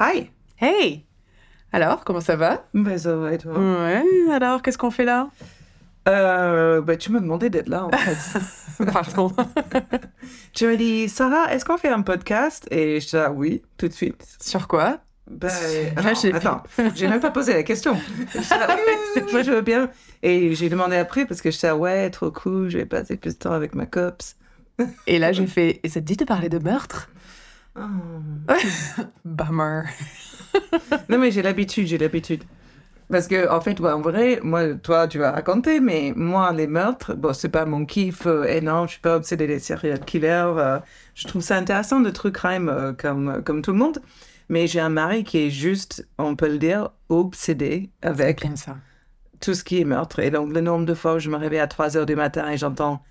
Hi. Hey Alors, comment ça va? Ben, ça va et toi? Ouais, alors, qu'est-ce qu'on fait là? Euh, ben, Tu me demandais d'être là, en fait. Pardon. tu m'as dit, Sarah, est-ce qu'on fait un podcast? Et je dis, ah, oui, tout de suite. Sur quoi? Ben, Là, j'ai attends, j'ai même pas posé la question. Je dis, ah, oui, je veux bien. Et j'ai demandé après parce que je disais, ouais, trop cool, je vais passer plus de temps avec ma cops. Et là, j'ai fait, et ça te dit de parler de meurtre? Oh. Bummer. Non, mais j'ai l'habitude, j'ai l'habitude. Parce que, en fait, ouais, en vrai, moi, toi, tu vas raconter, mais moi, les meurtres, bon, c'est pas mon kiff euh, énorme, je suis pas obsédée des serial killers. euh, je trouve ça intéressant de true crime euh, comme, comme tout le monde. Mais j'ai un mari qui est juste, on peut le dire, obsédé avec ça. tout ce qui est meurtre. Et donc, le nombre de fois où je me réveille à 3 heures du matin et j'entends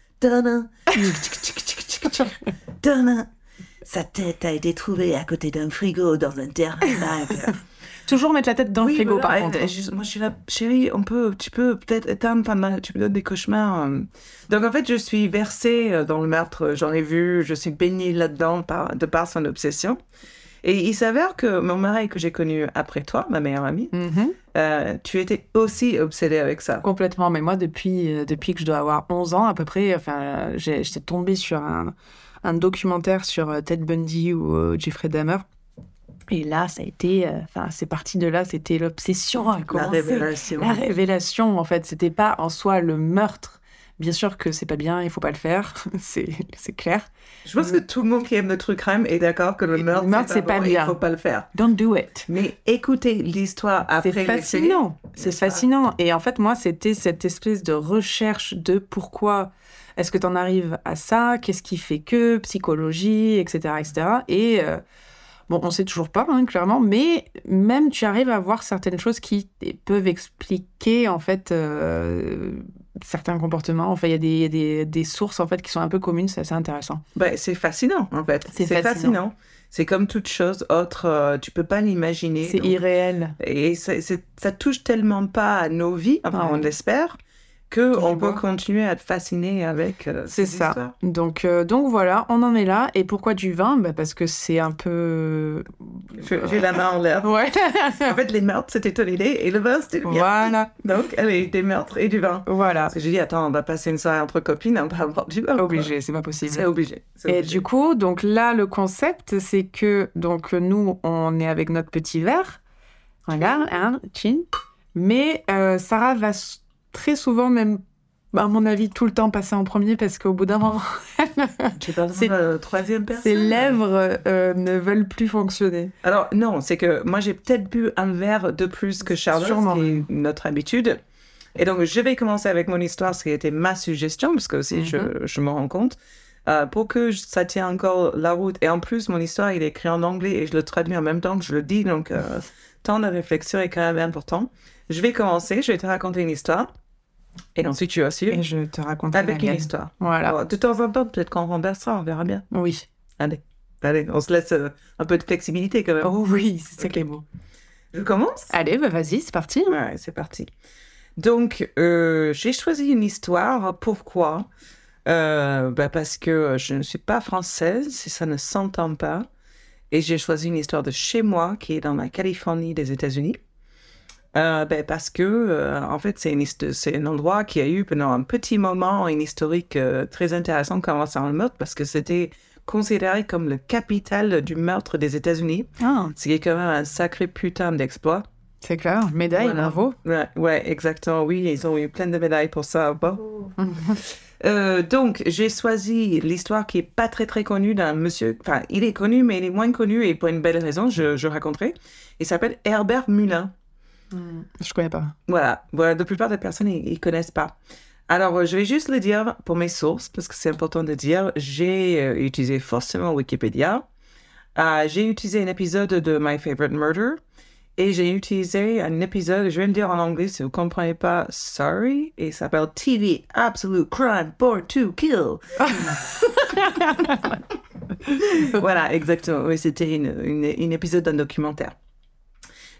sa tête a été trouvée à côté d'un frigo dans un terrain vague. Toujours mettre la tête dans le frigo, voilà, par contre. je- moi, je suis là, chérie, on peut, tu peux peut-être éteindre pendant, tu me donnes des cauchemars. euh. Donc, en fait, je suis versée euh, dans le meurtre, j'en ai vu, je suis baignée là-dedans par, de par son obsession. Et il s'avère que mon mari que j'ai connu après toi, ma meilleure amie, Mhm. euh, tu étais aussi obsédée avec ça. Complètement, mais moi, depuis, depuis que je dois avoir 11 ans à peu près, enfin, j'ai- j'étais tombée sur un, un documentaire sur euh, Ted Bundy ou euh, Jeffrey Dahmer. Et là, ça a été, euh, enfin, c'est parti de là, c'était l'obsession à La révélation. La révélation, en fait, c'était pas en soi le meurtre. Bien sûr que c'est pas bien, il faut pas le faire, c'est clair. Je pense que tout le monde qui aime le truc crime est d'accord que le meurtre, c'est pas bon, bien. Il faut pas le faire. Don't do it. Mais écoutez l'histoire après C'est fascinant. C'est fascinant. Et en fait, moi, c'était cette espèce de recherche de pourquoi est-ce que tu en arrives à ça, qu'est-ce qui fait que, psychologie, etc. etc. Et euh, bon, on sait toujours pas, hein, clairement, mais même tu arrives à voir certaines choses qui peuvent expliquer, en fait, euh, certains comportements. Enfin, il y a, des, des, des sources, en fait, qui sont un peu communes, c'est assez intéressant. Ben, c'est fascinant, en fait. C'est fascinant. fascinant. C'est comme toute chose autre, euh, tu peux pas l'imaginer. C'est irréel. Et c'est- ça touche tellement pas à nos vies, enfin, Ouais. on l'espère, que on peut continuer à être fasciné avec euh, C'est ces ça. histoires. Donc, euh, donc voilà, on en est là. Et pourquoi du vin? Bah Parce que c'est un peu... J'ai la main en l'air. Ouais. En fait, les meurtres, c'était idée, et le vin, c'était le voilà. Donc, allez, des meurtres et du vin. Voilà. Parce que j'ai dit, attends, on va passer une soirée entre copines, on va boire du vin. Obligé, c'est pas possible. C'est obligé. Et obligé. du coup, donc là, le concept, c'est que donc nous, on est avec notre petit verre. Regarde, hein, chin. Mais euh, Sarah va très souvent, même, à mon avis, tout le temps passer en premier parce qu'au bout d'un moment, c'est- troisième personne. ses lèvres euh, ne veulent plus fonctionner. Alors, non, c'est que moi, j'ai peut-être bu un verre de plus que Charlotte, qui est notre habitude. Et donc, je vais commencer avec mon histoire, ce qui était ma suggestion, parce que aussi, je, Mhm. je me rends compte, euh, pour que ça tienne encore la route. Et en plus, mon histoire, il est écrit en anglais et je le traduis en même temps que je le dis, donc euh, temps de réflexion est quand même important. Je vais commencer, je vais te raconter une histoire, et ensuite, tu vas Et suivre je te raconte avec une histoire. Voilà. Alors, de temps en temps, peut-être qu'on renversera, on verra bien. Oui. Allez, allez, on se laisse euh, un peu de flexibilité quand même. Oh oui, c'est ça qui est beau. Je commence Allez, bah vas-y, c'est parti. Ouais, c'est parti. Donc, euh, j'ai choisi une histoire. Pourquoi? Euh, bah Parce que je ne suis pas française, et ça ne s'entend pas. Et j'ai choisi une histoire de chez moi, qui est dans la Californie des États-Unis. Euh, ben, parce que, euh, en fait, c'est, un endroit qui a eu pendant un petit moment une historique euh, très intéressante concernant le meurtre, parce que c'était considéré comme le capital du meurtre des États-Unis, Ah, ce qui est quand même un sacré putain d'exploit. c'est clair. Médaille, Voilà. bravo. Ouais, ouais, exactement. Oui, ils ont eu plein de médailles pour ça. Bon. Euh, donc, j'ai choisi l'histoire qui est pas très très connue d'un monsieur. Enfin, il est connu, mais il est moins connu et pour une belle raison, je, je raconterai. Il s'appelle Herbert Mullin. Je connais pas. Voilà. voilà, la plupart des personnes, ils, ils connaissent pas. Alors, euh, je vais juste le dire pour mes sources, parce que c'est important de dire. J'ai euh, utilisé forcément Wikipédia. Euh, j'ai utilisé un épisode de My Favorite Murder. Et j'ai utilisé un épisode, je vais le dire en anglais si vous ne comprenez pas, sorry, et il s'appelle TV Absolute Crime Born to Kill. voilà, exactement. Oui, c'était une, une, une épisode d'un documentaire.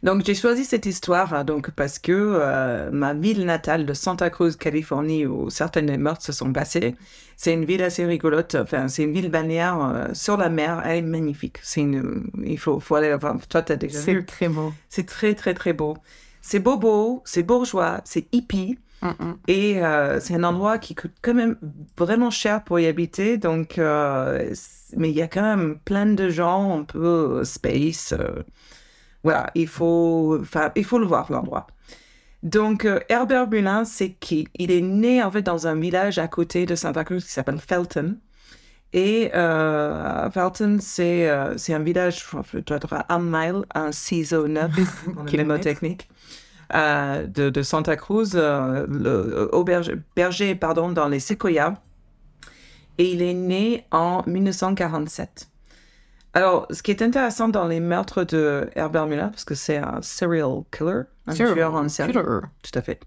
Donc j'ai choisi cette histoire hein, donc parce que euh, ma ville natale de Santa Cruz, Californie, où certaines meurtres se sont passés, c'est une ville assez rigolote. Enfin, c'est une ville balnéaire euh, sur la mer. Elle est magnifique. C'est une, il faut, faut aller la voir. Toi, t'as déjà. C'est très beau. C'est très très très beau. C'est bobo, c'est bourgeois, c'est hippie. Mm, mm. Et euh, c'est un endroit qui coûte quand même vraiment cher pour y habiter. Donc, mais il y a quand même plein de gens un peu space. Voilà, il faut, il faut le voir l'endroit. Donc, euh, Herbert Mullin, c'est qui? Il est né en fait dans un village à côté de Santa Cruz qui s'appelle Felton. Et euh, Felton, c'est euh, un village, je dois être à un mile, un ciseau neuf, le Kilomètres. mémotechnique, euh, de, de Santa Cruz, euh, le, au berger, berger, pardon, dans les Sequoias. Et il est né en 1947. Alors, ce qui est intéressant dans les meurtres de Herbert Muller, parce que c'est un serial killer, un tueur en série. Killer. Tout à fait.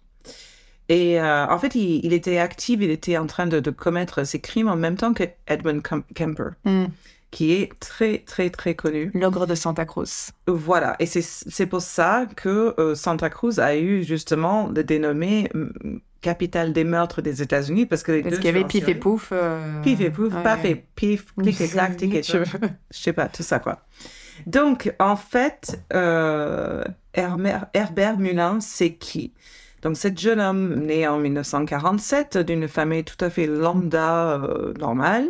Et euh, en fait, il, il était actif, il était en train de, de commettre ses crimes en même temps que Edmund Kem- Kemper, Mm. qui est très, très, très connu. L'ogre de Santa Cruz. Voilà, et c'est pour ça que euh, Santa Cruz a eu justement le dénommé hum, capitale des meurtres des États-Unis, parce que les Parce qu'il y avait Pif et Pouf. euh, Pif et pouf, ouais. paf et pif, clic et clac, tic et Je- sais pas, tout ça quoi. Donc, en fait, euh, Herbert, Herbert Mullin, c'est qui? Donc, cet jeune homme né en 1947 d'une famille tout à fait lambda, euh, normale.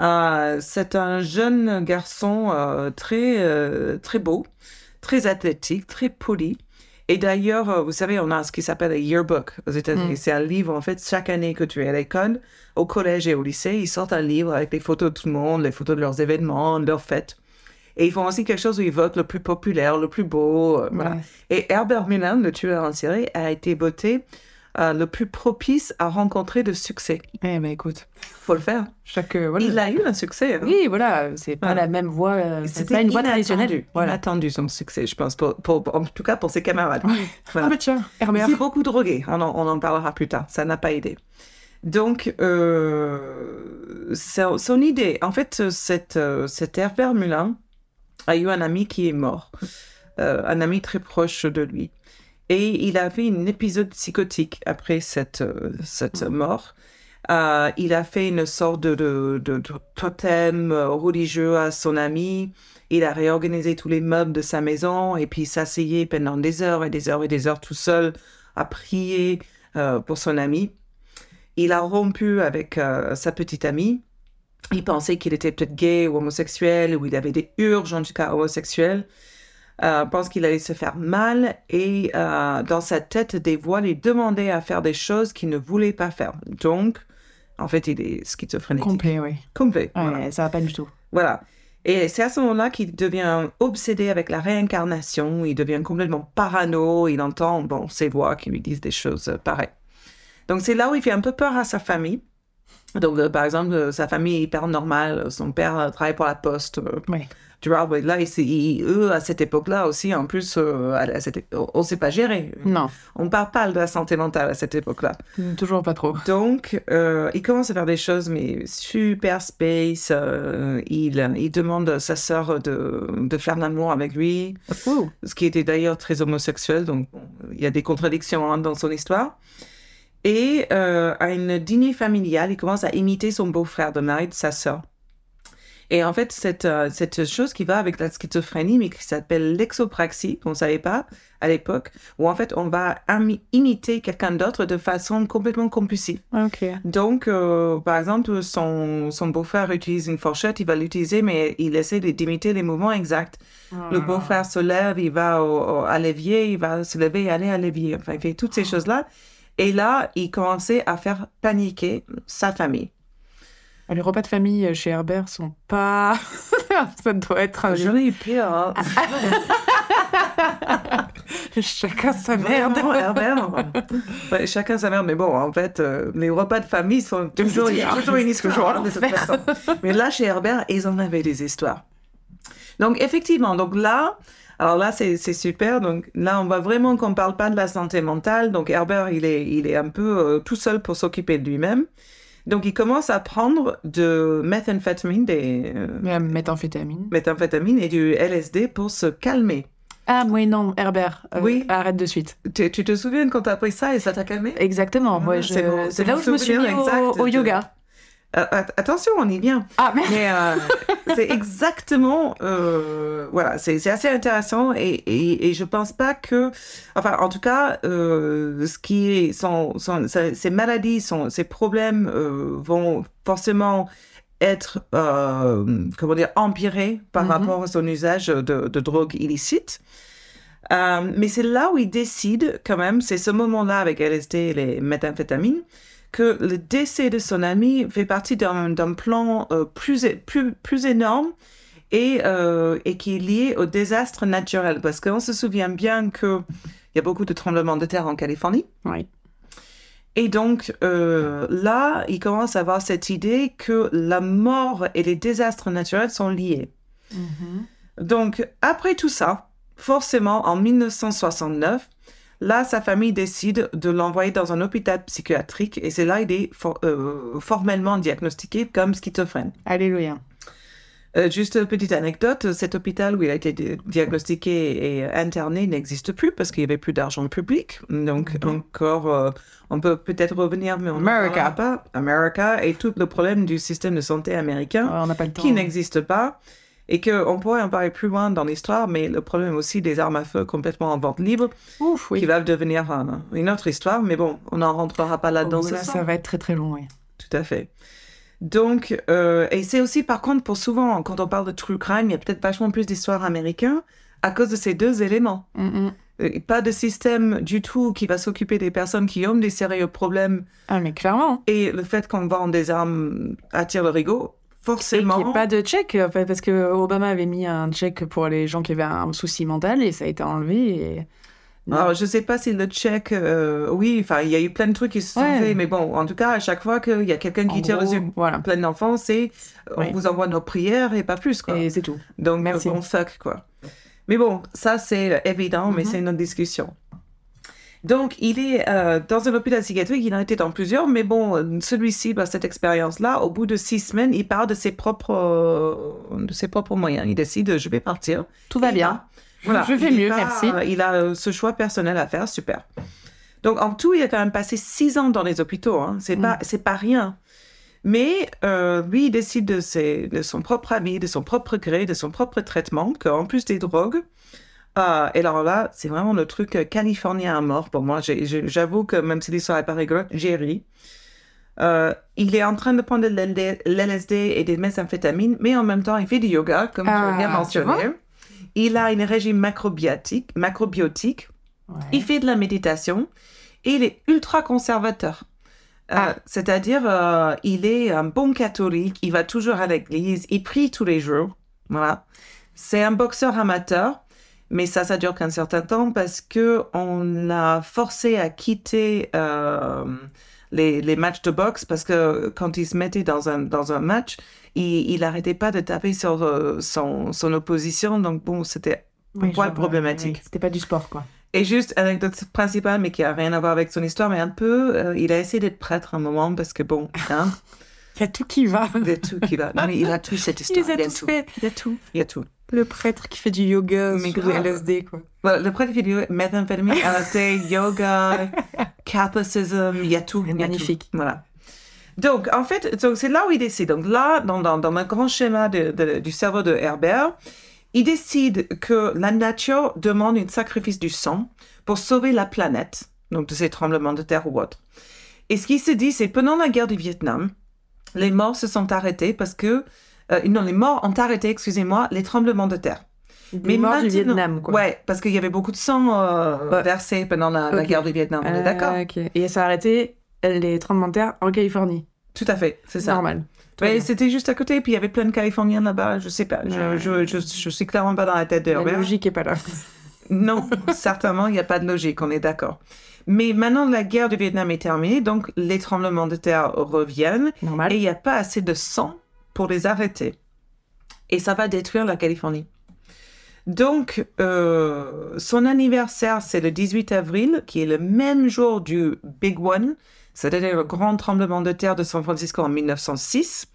Euh, c'est un jeune garçon euh, très, euh, très beau, très athlétique, très poli. Et d'ailleurs, euh, vous savez, on a ce qui s'appelle un yearbook aux États-Unis. Mm. C'est un livre, en fait, chaque année que tu es à l'école, au collège et au lycée, ils sortent un livre avec les photos de tout le monde, les photos de leurs événements, de leurs fêtes. Et ils font aussi quelque chose où ils votent le plus populaire, le plus beau. euh, voilà. Ouais. Et Herbert Mullin, le tueur en série, a été voté euh, le plus propice à rencontrer de succès. Eh ben écoute, Faut le faire. chaque. euh, voilà. Il a eu un succès. hein. Oui, voilà, c'est pas Voilà. la même voie. euh, c'est pas une voie traditionnelle. Voilà. Inattendu son succès, je pense, pour, pour- en tout cas pour ses camarades. Ouais. Voilà. Ah, bah tiens. C'est beaucoup drogué, on en, on en parlera plus tard, ça n'a pas aidé. Donc, euh, son, idée, en fait, cet, euh, cet Herbert Mullin a eu un ami qui est mort, euh, un ami très proche de lui. Et il avait un épisode psychotique après cette, euh, cette mort. Euh, il a fait une sorte de, de, de- de totem euh, religieux à son ami. Il a réorganisé tous les meubles de sa maison et puis s'asseyait pendant des heures et des heures et des heures tout seul à prier euh, pour son ami. Il a rompu avec euh, sa petite amie. Il pensait qu'il était peut-être gay ou homosexuel ou il avait des urges en tout cas homosexuelles. Euh, pense qu'il allait se faire mal et euh, dans sa tête des voix lui demandaient à faire des choses qu'il ne voulait pas faire. Donc, en fait, il est schizophrénique. Complet, oui. Complet. Ouais, voilà. ça va pas du tout. Voilà. Et c'est à ce moment-là qu'il devient obsédé avec la réincarnation. Il devient complètement parano. Il entend bon, ces voix qui lui disent des choses euh, pareilles. Donc c'est là où il fait un peu peur à sa famille. Donc euh, par exemple, sa famille est hyper normale. Son père travaille pour la poste. Ouais. Tu vois, ouais, là, ils- eux, à cette époque-là aussi, en plus, euh, à- cette on ne sait pas gérer. Non, On parle pas de la santé mentale à cette époque-là. toujours pas trop. Donc, euh, il commence à faire des choses, mais super space. euh, il, il demande à sa sœur de, de faire l'amour avec lui, ce qui était d'ailleurs très homosexuel. Donc, il y a des contradictions hein, dans son histoire. Et à une dîner familiale, il commence à imiter son beau-frère de mari de sa sœur. Et en fait, cette, euh, cette chose qui va avec la schizophrénie, mais qui s'appelle l'exopraxie, qu'on ne savait pas à l'époque, où en fait, on va imiter quelqu'un d'autre de façon complètement compulsive. Ok. Donc, euh, par exemple, son, son beau-frère utilise une fourchette, il va l'utiliser, mais il essaie d'imiter les mouvements exacts. Le beau-frère se lève, il va au, au- à l'évier, il va se lever et aller à l'évier. Enfin, il fait toutes ces choses-là. Et là, il commençait à faire paniquer sa famille. Les repas de famille chez Herbert sont pas. ça doit être un. J'en ai eu pire. Chacun sa merde. Vraiment, Herbert. Ouais, chacun sa merde, mais bon, en fait, euh, les repas de famille sont toujours, il y a toujours une histoire de toute façon. Mais là, chez Herbert, ils en avaient des histoires. Donc, effectivement, donc là, alors là, c'est c'est super. Donc là, on voit vraiment qu'on ne parle pas de la santé mentale. Donc, Herbert, il est, il est un peu euh, tout seul pour s'occuper de lui-même. Donc, il commence à prendre de méthamphétamine, des euh, Mais à methamphétamine. méthamphétamines et du LSD pour se calmer. Ah, oui, non, Herbert. euh, Oui. Arrête de suite. Tu, tu te souviens quand t'as appris ça et ça t'a calmé? Exactement. Ah, moi, je- c'est là où je me suis mis au, yoga. Euh, att- Attention, on est bien. Ah, merde. Mais euh, c'est exactement, euh, voilà, c'est assez intéressant et, et, et je pense pas que, enfin, en tout cas, euh, ce qui est, son, son- sa- ces maladies, son, ces problèmes vont forcément être, comment dire, empirés par Mhm. rapport à son usage de, de drogue illicite. Euh, mais c'est là où il décide, quand même, c'est ce moment-là avec LSD et les méthamphétamines, que le décès de son ami fait partie d'un plan euh, plus, plus, plus énorme et, euh, et qui est lié au désastre naturel. Parce qu'on se souvient bien qu'il y a beaucoup de tremblements de terre en Californie. Oui. Et donc euh, là, il commence à avoir cette idée que la mort et les désastres naturels sont liés. Donc, après tout ça, forcément, en 1969, là, sa famille décide de l'envoyer dans un hôpital psychiatrique et c'est là qu'il est for- euh, formellement diagnostiqué comme schizophrène. Alléluia. Euh, juste une petite anecdote, cet hôpital où il a été di- diagnostiqué et interné n'existe plus parce qu'il n'y avait plus d'argent public. Donc, encore, euh, on peut peut-être revenir, mais on America. pas. America et tout le problème du système de santé américain Ouais, on n'a pas le temps. qui n'existe pas et qu'on pourrait en parler plus loin dans l'histoire, mais le problème aussi des armes à feu complètement en vente libre, Ouf, oui. qui va devenir un- une autre histoire, mais bon, on n'en rentrera pas là-dedans Oh, là, ça va être très très long, oui. Tout à fait. Donc, euh, et c'est aussi par contre pour souvent, quand on parle de true crime, il y a peut-être vachement plus d'histoires américaines à cause de ces deux éléments. Mm. Euh, Pas de système du tout qui va s'occuper des personnes qui ont des sérieux problèmes Ah, mais clairement. et le fait qu'on vend des armes attire le rigot. Et Forcément. qu'il n'y ait pas de check, parce que Obama avait mis un check pour les gens qui avaient un souci mental et ça a été enlevé. Et... Alors, je sais pas si le check, euh, oui, enfin, il y a eu plein de trucs qui se sont Ouais. faits, mais bon, en tout cas, à chaque fois qu'il y a quelqu'un qui tire dessus Voilà. plein d'enfants, c'est Oui. on vous envoie nos prières et pas plus, quoi. Et c'est tout. Donc, Merci. bon, fuck, quoi. Mais bon, ça, c'est évident, mais Mhm. c'est une autre discussion. Donc, il est euh, dans un hôpital psychiatrique, il en était dans plusieurs, mais bon, euh, celui-ci, bah, cette expérience-là, au bout de six semaines, il part de ses propres, euh, de ses propres moyens. Il décide, je vais partir. Tout va bien. Voilà. Je fais Il mieux, merci. Il a euh, ce choix personnel à faire, super. Donc, en tout, il a quand même passé six ans dans les hôpitaux. Hein. C'est Mm. pas, c'est pas rien. Mais euh, lui, il décide de, ses, de son propre ami, de son propre gré, de son propre traitement, qu'en plus des drogues. Euh, et alors là, c'est vraiment le truc euh, californien à mort pour moi. J'avoue que même si l'histoire n'est pas rigolote, j'ai ri. Euh, il est en train de prendre de l'LSD et des méthamphétamines, mais en même temps, il fait du yoga, comme tu Ah, bien tu mentionné. vois. Il a un régime macrobiotique, macrobiotique. Ouais. Il fait de la méditation et il est ultra conservateur. Euh, Ah. C'est-à-dire, euh, il est un bon catholique, il va toujours à l'église, il prie tous les jours. Voilà. C'est un boxeur amateur, mais ça, ça dure qu'un certain temps parce que on l'a forcé à quitter euh, les, les matchs de boxe parce que quand il se mettait dans un, dans un match, il, il arrêtait pas de taper sur euh, son, son opposition. Donc bon, c'était Oui, point problématique. ouais, C'était pas du sport, quoi. et juste, anecdote principale, mais qui a rien à voir avec son histoire, mais un peu, euh, il a essayé d'être prêtre un moment parce que bon, hein, Il y a tout qui va. il y a tout qui va. Non, mais il a tout cette histoire. a il a tout. fait. Il y a tout. Il y a tout. Le prêtre qui fait du yoga Mais grave. LSD, quoi. Voilà, le prêtre vidéo, méthamphétamine, LSD, yoga, catholicisme, il y a tout. Magnifique. Voilà. Donc, en fait, donc, c'est là où il décide. Donc là, dans, dans, dans le grand schéma de- de- du cerveau de Herbert, il décide que la nature demande un sacrifice du sang pour sauver la planète, donc de ces tremblements de terre ou autres. Et ce qu'il se dit, c'est pendant la guerre du Vietnam, les morts se sont arrêtés parce que... euh, non, les morts ont arrêté, excusez-moi, les tremblements de terre. Des morts du Vietnam, quoi. Ouais, parce qu'il y avait beaucoup de sang euh, Ouais. versé pendant la, guerre du Vietnam, on est Ah, d'accord. Et ça a arrêté les tremblements de terre en Californie. Tout à fait, c'est ça. normal. Bien. c'était juste à côté, puis il y avait plein de Californiens là-bas, je sais pas, je, je, je, je suis clairement pas dans la tête de La logique est pas là. Non, certainement, il n'y a pas de logique, on est d'accord. Mais maintenant, la guerre du Vietnam est terminée, donc les tremblements de terre reviennent, Normal. et il n'y a pas assez de sang pour les arrêter. Et ça va détruire la Californie. Donc, euh, son anniversaire, c'est le 18 avril, qui est le même jour du Big One, c'est-à-dire le grand tremblement de terre de San Francisco en 1906.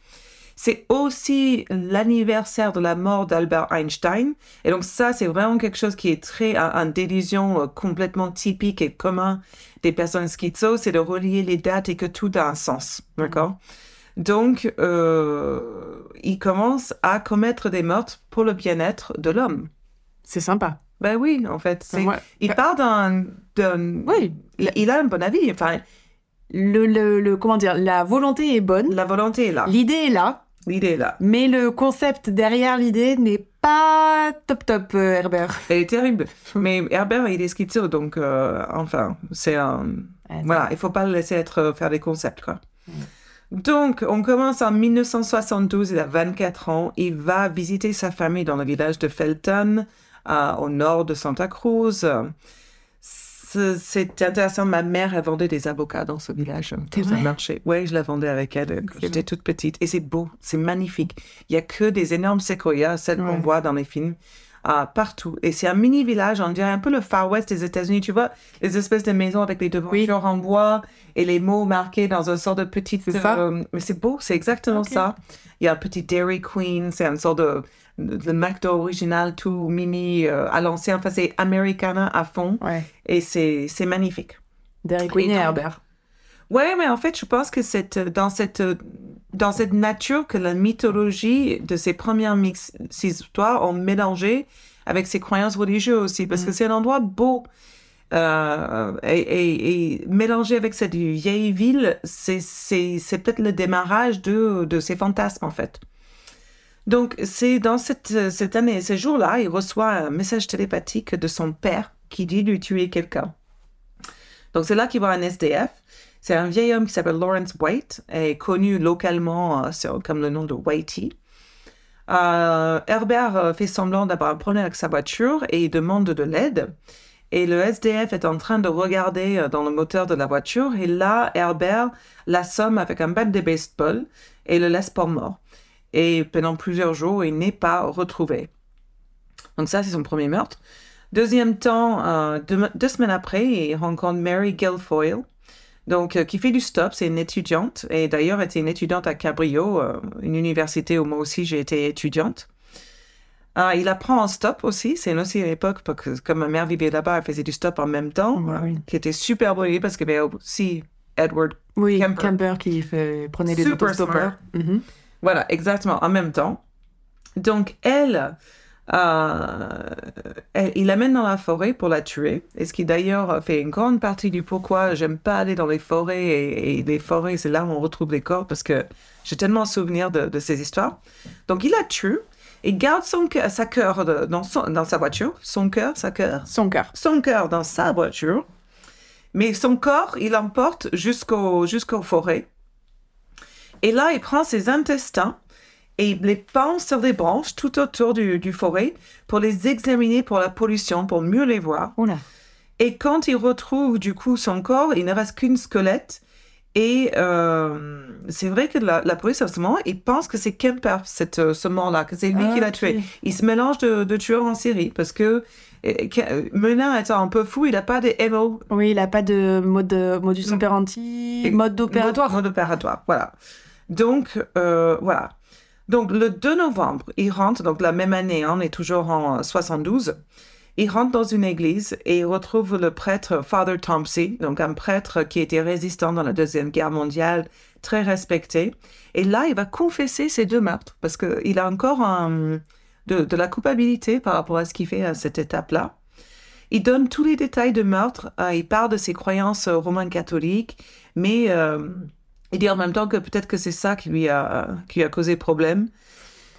c'est aussi l'anniversaire de la mort d'Albert Einstein. Et donc ça, c'est vraiment quelque chose qui est très un, délusion euh, complètement typique et commun des personnes schizo, c'est de relier les dates et que tout a un sens, d'accord? Donc, euh, il commence à commettre des meurtres pour le bien-être de l'homme. C'est sympa. Ben oui, en fait. Il part d'un... Oui. Il, a un bon avis. Enfin, le, le, comment dire, la volonté est bonne. La volonté est là. L'idée est là. L'idée est là. Mais le concept derrière l'idée n'est pas top top, euh, Herbert. Elle est terrible. Mais Herbert, il est schizo, donc euh, enfin, c'est un. voilà, il faut pas le laisser être euh, faire des concepts, quoi. Donc, on commence en 1972, il a 24 ans, il va visiter sa famille dans le village de Felton, au nord de Santa Cruz. C'est intéressant. Ma mère, elle vendait des avocats dans ce village, dans un marché. Oui, je la vendais avec elle j'étais toute petite. Et c'est beau, c'est magnifique. Il y a que des énormes séquoias, celles qu'on voit dans les films. Partout. Et c'est un mini village, on dirait un peu le Far West des États-Unis. Tu vois, les espèces de maisons avec les devantures en bois et les mots marqués dans un sort de petite. Euh, mais c'est beau, c'est exactement ça. Il y a un petit Dairy Queen, c'est une sorte de le McDo original, tout mini euh, à l'ancien. Enfin, c'est Americana à fond. Et c'est, c'est magnifique. Derek Queen et Herbert. Ouais, mais en fait, je pense que c'est dans cette, dans cette nature que la mythologie de ces premières mix, histoires ont mélangé avec ses croyances religieuses aussi, parce que mm. c'est un endroit beau. Euh, et, et, mélangé avec cette vieille ville, c'est, c'est, c'est peut-être le démarrage de, de ces fantasmes, en fait. Donc, c'est dans cette, cette année, ce jour-là, il reçoit un message télépathique de son père qui dit lui tuer quelqu'un. Donc, c'est là qu'il voit un SDF. C'est un vieil homme qui s'appelle Lawrence White, et connu localement euh, comme le nom de Whitey. Euh, Herbert euh, fait semblant d'avoir un problème avec sa voiture et il demande de l'aide. Et le SDF est en train de regarder dans le moteur de la voiture. Et là, Herbert l'assomme avec un bat de baseball et le laisse pour mort et pendant plusieurs jours, il n'est pas retrouvé. Donc ça, c'est son premier meurtre. Deuxième temps, euh, deux, semaines après, il rencontre Mary Guilfoyle, donc euh, qui fait du stop. C'est une étudiante et d'ailleurs était une étudiante à Cabrillo, euh, une université où moi aussi j'ai été étudiante. il apprend en stop aussi. C'est aussi à l'époque, parce que comme ma mère vivait là-bas, elle faisait du stop en même temps, qui était super beau parce que ben, aussi Edward oui, Kemper, qui fait, prenait les autostoppeurs. Voilà, exactement, en même temps. Donc, elle, euh, il l'amène dans la forêt pour la tuer, et ce qui d'ailleurs fait une grande partie du pourquoi j'aime pas aller dans les forêts, et, les forêts, c'est là où on retrouve les corps, parce que j'ai tellement souvenir de, de, ces histoires. Donc, il la tue, et garde son cœur, sa cœur dans, dans sa voiture, son cœur, sa cœur, son cœur, son cœur dans sa voiture, mais son corps, il l'emporte jusqu'au jusqu'aux forêts. Et là, il prend ses intestins et il les pend sur des branches tout autour du, forêt pour les examiner pour la pollution, pour mieux les voir. Et quand il retrouve du coup son corps, il ne reste qu'une squelette. Et euh, c'est vrai que la, police, à ce moment, il pense que c'est Kemper, cette, euh, ce mort-là, que c'est lui qui l'a tué. Il se mélange de, de tueurs en série parce que Menin étant un peu fou, il n'a pas de MO. Oui, il n'a pas de mode modus operandi, mode opératoire. Mode opératoire, voilà. Donc, euh, voilà. Donc, le 2 novembre, il rentre, donc la même année, hein, on est toujours en 72. Il rentre dans une église et il retrouve le prêtre Father Thompson, donc un prêtre qui était résistant dans la Deuxième Guerre mondiale, très respecté. Et là, il va confesser ses deux meurtres parce qu'il a encore de, la culpabilité par rapport à ce qu'il fait à cette étape-là. Il donne tous les détails de meurtre, euh, il parle de ses croyances romaines catholiques, mais euh, il dit en même temps que peut-être que c'est ça qui lui a, qui a causé problème.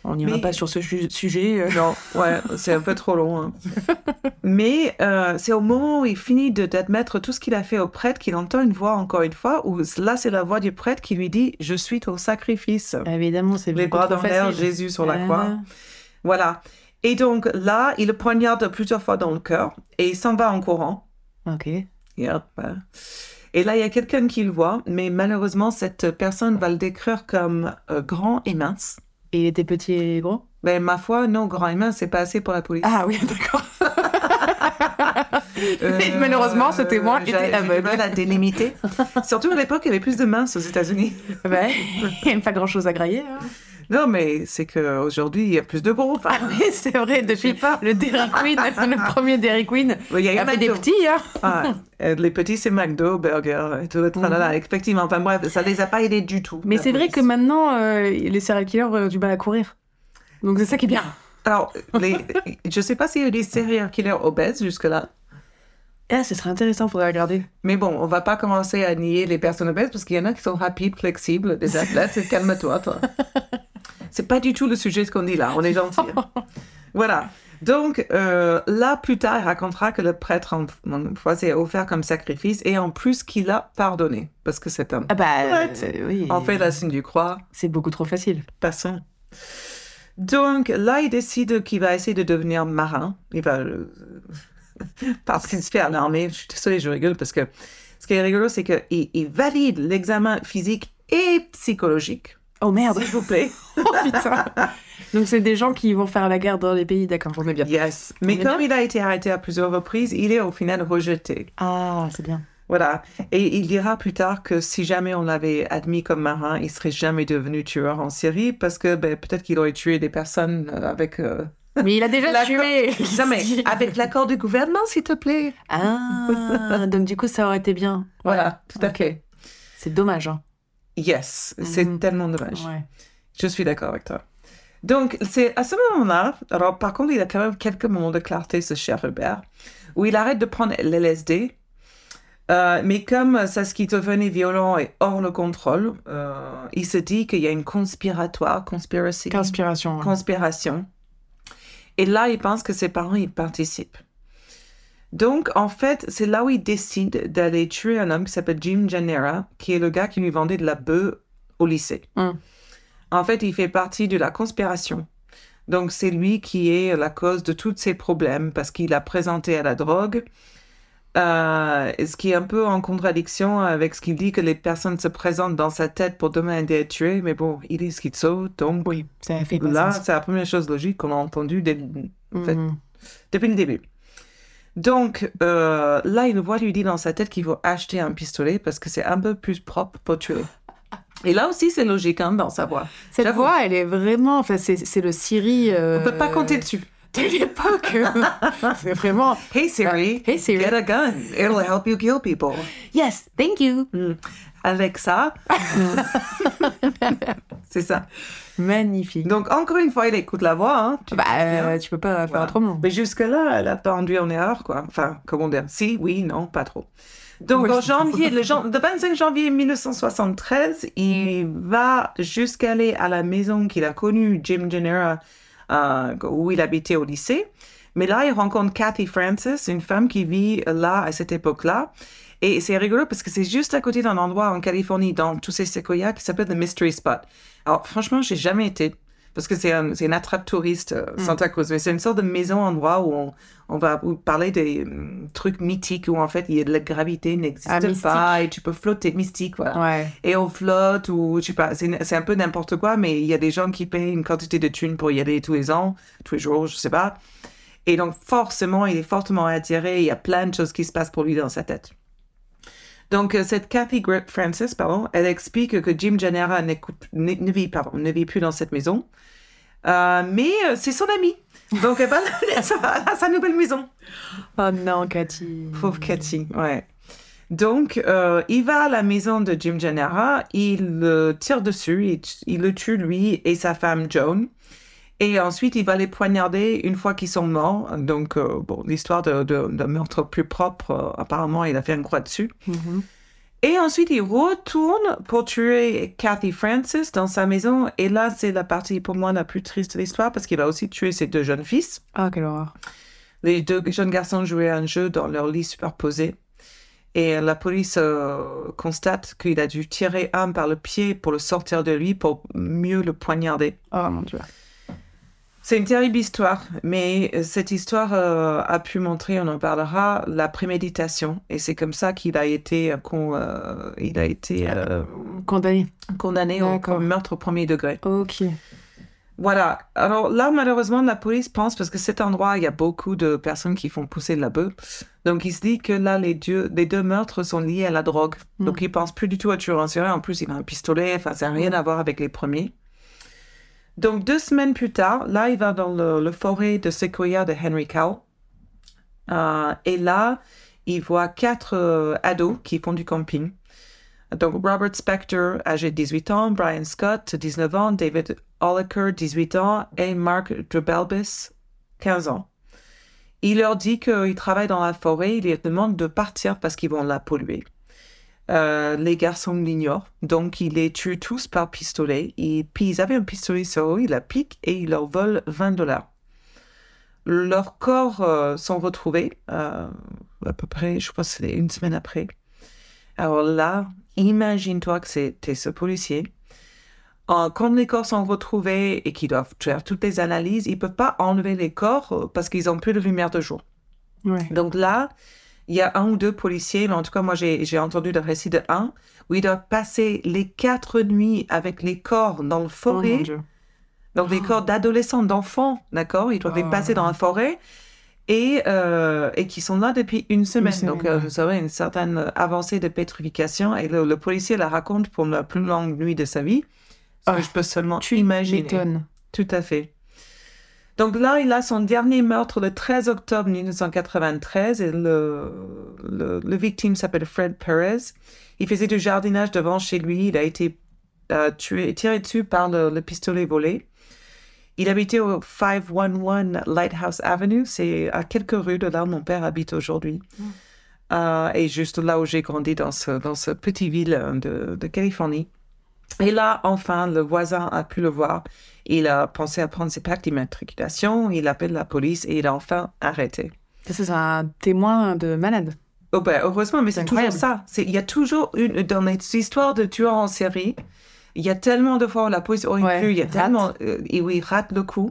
On n'ira pas sur ce sujet. Euh. Non, ouais, c'est un peu trop long. Hein. Mais euh, c'est au moment où il finit d'admettre tout ce qu'il a fait au prêtre qu'il entend une voix, encore une fois, où là, c'est la voix du prêtre qui lui dit Je suis ton sacrifice. Évidemment, c'est Les bras dans l'air, Jésus sur la croix. Voilà. Et donc là, il le poignarde plusieurs fois dans le cœur et il s'en va en courant. Ok. Yep. Et là, il y a quelqu'un qui le voit, mais malheureusement, cette personne va le décrire comme euh, grand et mince. Et il était petit et gros? Ben, ma foi, non, grand et mince, c'est pas assez pour la police. Ah oui, d'accord. Euh, malheureusement, ce témoin était aveugle. à délimiter. Surtout à l'époque, il y avait plus de minces aux États-Unis. Ben, il n'y a pas grand-chose à grailler. Hein. Non, mais c'est qu'aujourd'hui, il y a plus de groupes. Ah oui, c'est vrai, depuis pas. le Dairy Queen, le premier Dairy Queen, il y a il a fait des petits, hein. Ah, euh, les petits, c'est McDo, Burger et tout le tralala. Effectivement, enfin bref, ça les a pas aidés du tout. Mais c'est vrai que maintenant, euh, les serial killers ont du mal à courir. Donc c'est ça qui est bien. Alors, les... je sais pas s'il y a eu des serial killers obèses jusque-là. Ah, ce serait intéressant, faudrait regarder. Mais bon, on va pas commencer à nier les personnes obèses parce qu'il y en a qui sont rapides, flexibles, des athlètes. Calme-toi, toi. C'est pas du tout le sujet de ce qu'on dit là. On est gentil. voilà. Donc euh, là, plus tard, il racontera que le prêtre en, en foi s'est offert comme sacrifice et en plus qu'il a pardonné parce que c'est un. Ah bah, euh, oui. En fait, la signe du croix, c'est beaucoup trop facile. passons. Donc là, il décide qu'il va essayer de devenir marin. Il va. euh, fait à l'armée. Je suis désolée, je rigole parce que ce qui est rigolo, c'est qu'il il valide l'examen physique et psychologique. Oh merde. S'il vous plaît. Oh putain. Donc c'est des gens qui vont faire la guerre dans les pays, d'accord, on est bien. Yes. Mais comme bien. il a été arrêté à plusieurs reprises, il est au final rejeté. Ah, c'est bien. Voilà. Et il dira plus tard que si jamais on l'avait admis comme marin, il serait jamais devenu tueur en série parce que ben, peut-être qu'il aurait tué des personnes euh, avec. euh, Mais il a déjà tué. Non, mais avec l'accord du gouvernement, s'il te plaît. Ah, donc du coup ça aurait été bien. Voilà, tout à fait. C'est dommage. Hein. Yes, c'est Mhm. tellement dommage. Ouais. Je suis d'accord avec toi. Donc, c'est à ce moment-là, alors par contre, il a quand même quelques moments de clarté, ce cher Hubert, où il arrête de prendre l'LSD. Euh, mais comme sa schizophrénie violente est hors le contrôle, euh, il se dit qu'il y a une conspiratoire, conspiracy, Conspiration. conspiration. Et là, il pense que ses parents y participent. Donc, en fait, c'est là où il décide d'aller tuer un homme qui s'appelle Jim Janera, qui est le gars qui lui vendait de la bœuf au lycée. Hum. En fait, il fait partie de la conspiration. Donc, c'est lui qui est la cause de tous ces problèmes parce qu'il a présenté à la drogue. Euh, ce qui est un peu en contradiction avec ce qu'il dit que les personnes se présentent dans sa tête pour demander à être tué. Mais bon, il est schizo, donc Oui, ça fait Là, c'est la première chose logique qu'on a entendue dès- en fait, Mhm. depuis le début. Donc, euh, là, une voix lui dit dans sa tête qu'il faut acheter un pistolet parce que c'est un peu plus propre pour tuer. Et là aussi, c'est logique hein, dans sa voix. Cette voix, elle est vraiment. Enfin, c'est c'est le Siri. Euh... On peut pas compter dessus. De l'époque. c'est vraiment. Hey Siri, Hey Siri. get a gun. It'll help you kill people. Yes, thank you. Hmm. Avec ça, c'est ça. Magnifique. Donc, encore une fois, il écoute la voix. Hein, tu bah, euh, tu peux pas faire Voilà. autrement. Mais jusque-là, elle n'a pas induit en erreur, quoi. Enfin, comment dire? Si, oui, non, pas trop. Donc, Oui. en janvier, le, jan- le 25 janvier 1973, il va jusqu'aller à la maison qu'il a connue, Jim Genera, euh, où il habitait au lycée. Mais là, il rencontre Kathy Francis, une femme qui vit là à cette époque-là. Et c'est rigolo parce que c'est juste à côté d'un endroit en Californie, dans tous ces séquoias, qui s'appelle The Mystery Spot. Alors, franchement, j'ai jamais été. Parce que c'est un, une attrape touriste, euh, Santa Cruz. Mais c'est une sorte de maison, endroit où on, on va parler des hum, trucs mythiques où en fait, il y a de la gravité n'existe Ah, pas et tu peux flotter, mystique, voilà. Ouais. Et on flotte ou je sais pas, c'est c'est un peu n'importe quoi, mais il y a des gens qui payent une quantité de thunes pour y aller tous les ans, tous les jours, je sais pas. Et donc forcément, il est fortement attiré, il y a plein de choses qui se passent pour lui dans sa tête. Donc euh, cette Kathy Gr- Francis, pardon, elle explique que Jim Janera ne, vit, pardon, ne vit plus dans cette maison, Euh, mais euh, c'est son ami. Donc elle va à sa, nouvelle maison. Oh non, Cathy. Pauvre Cathy, ouais. Donc, euh, il va à la maison de Jim Janera, il le tire dessus, il, il le tue lui et sa femme Joan. Et ensuite, il va les poignarder une fois qu'ils sont morts. Donc, euh, bon, l'histoire de, de, de meurtre plus propre, euh, apparemment, il a fait un croix dessus. Mhm. Et ensuite, il retourne pour tuer Kathy Francis dans sa maison. Et là, c'est la partie pour moi la plus triste de l'histoire parce qu'il va aussi tuer ses deux jeunes fils. Ah, quelle horreur. Les deux jeunes garçons jouaient à un jeu dans leur lit superposé. Et la police euh, constate qu'il a dû tirer un par le pied pour le sortir de lui pour mieux le poignarder. Oh mon dieu. C'est une terrible histoire, mais euh, cette histoire euh, a pu montrer, on en parlera, la préméditation. Et c'est comme ça qu'il a été, euh, con- euh, il a été euh, Condamné. condamné au meurtre au premier degré. Ok. Voilà. Alors là, malheureusement, la police pense, parce que cet endroit, il y a beaucoup de personnes qui font pousser de la bœuf. Donc, il se dit que là, les deux, les deux meurtres sont liés à la drogue. Mm. Donc, il pense plus du tout à tuer en série. En plus, il a un pistolet. Enfin, ça n'a rien à voir avec les premiers. Donc, deux semaines plus tard, là, il va dans le, forêt de séquoia de Henry Cow. Euh, et là, il voit quatre euh, ados qui font du camping. Donc, Robert Spector, âgé de 18 ans, Brian Scott, 19 ans, David Oliker, 18 ans, et Mark Drebelbis, 15 ans. Il leur dit qu'il travaille dans la forêt, il leur demande de partir parce qu'ils vont la polluer. Euh, les garçons l'ignorent, donc il les tue tous par pistolet. Et puis ils avaient un pistolet sur eux, il la pique et il leur vole 20 dollars. Leurs corps euh, sont retrouvés euh, à peu près, je crois que c'est une semaine après. Alors là, imagine-toi que c'était ce policier. Quand les corps sont retrouvés et qu'ils doivent faire toutes les analyses, ils ne peuvent pas enlever les corps parce qu'ils ont plus de lumière de jour. Ouais. Donc là, il y a un ou deux policiers, mais en tout cas, moi, j'ai entendu le récit de un, où ils doivent passer les quatre nuits avec les corps dans le Oh, forêt. donc les corps d'adolescents, d'enfants, d'accord? Ils doivent les Oh. passer dans la forêt. Et, euh, et qui sont là depuis une semaine. semaine, Donc, euh, vous savez, une certaine avancée de pétrification. Et le, le policier la raconte pour la plus longue nuit de sa vie. Ce que Ah, je peux seulement Tu imaginer. Tout à fait. Donc là, il a son dernier meurtre le 13 octobre 1993 et le, le, le victime s'appelle Fred Perez. Il faisait du jardinage devant chez lui. Il a été euh, tué, tiré dessus par le, le pistolet volé. Il habitait au 511 Lighthouse Avenue. C'est à quelques rues de là où mon père habite aujourd'hui. Euh, et juste là où j'ai grandi dans ce, dans ce petit ville euh, de, de Californie. Et là, enfin, le voisin a pu le voir. Il a pensé à prendre ses plaques d'immatriculation. Il appelle la police et il a enfin arrêté. C'est un témoin de malade. Oh ben, heureusement, mais c'est toujours ça. Il y a toujours une, dans les histoires de tueurs en série, il y a tellement de fois où la police aurait Ouais, pu, il y a rate. tellement, euh, et rate le coup.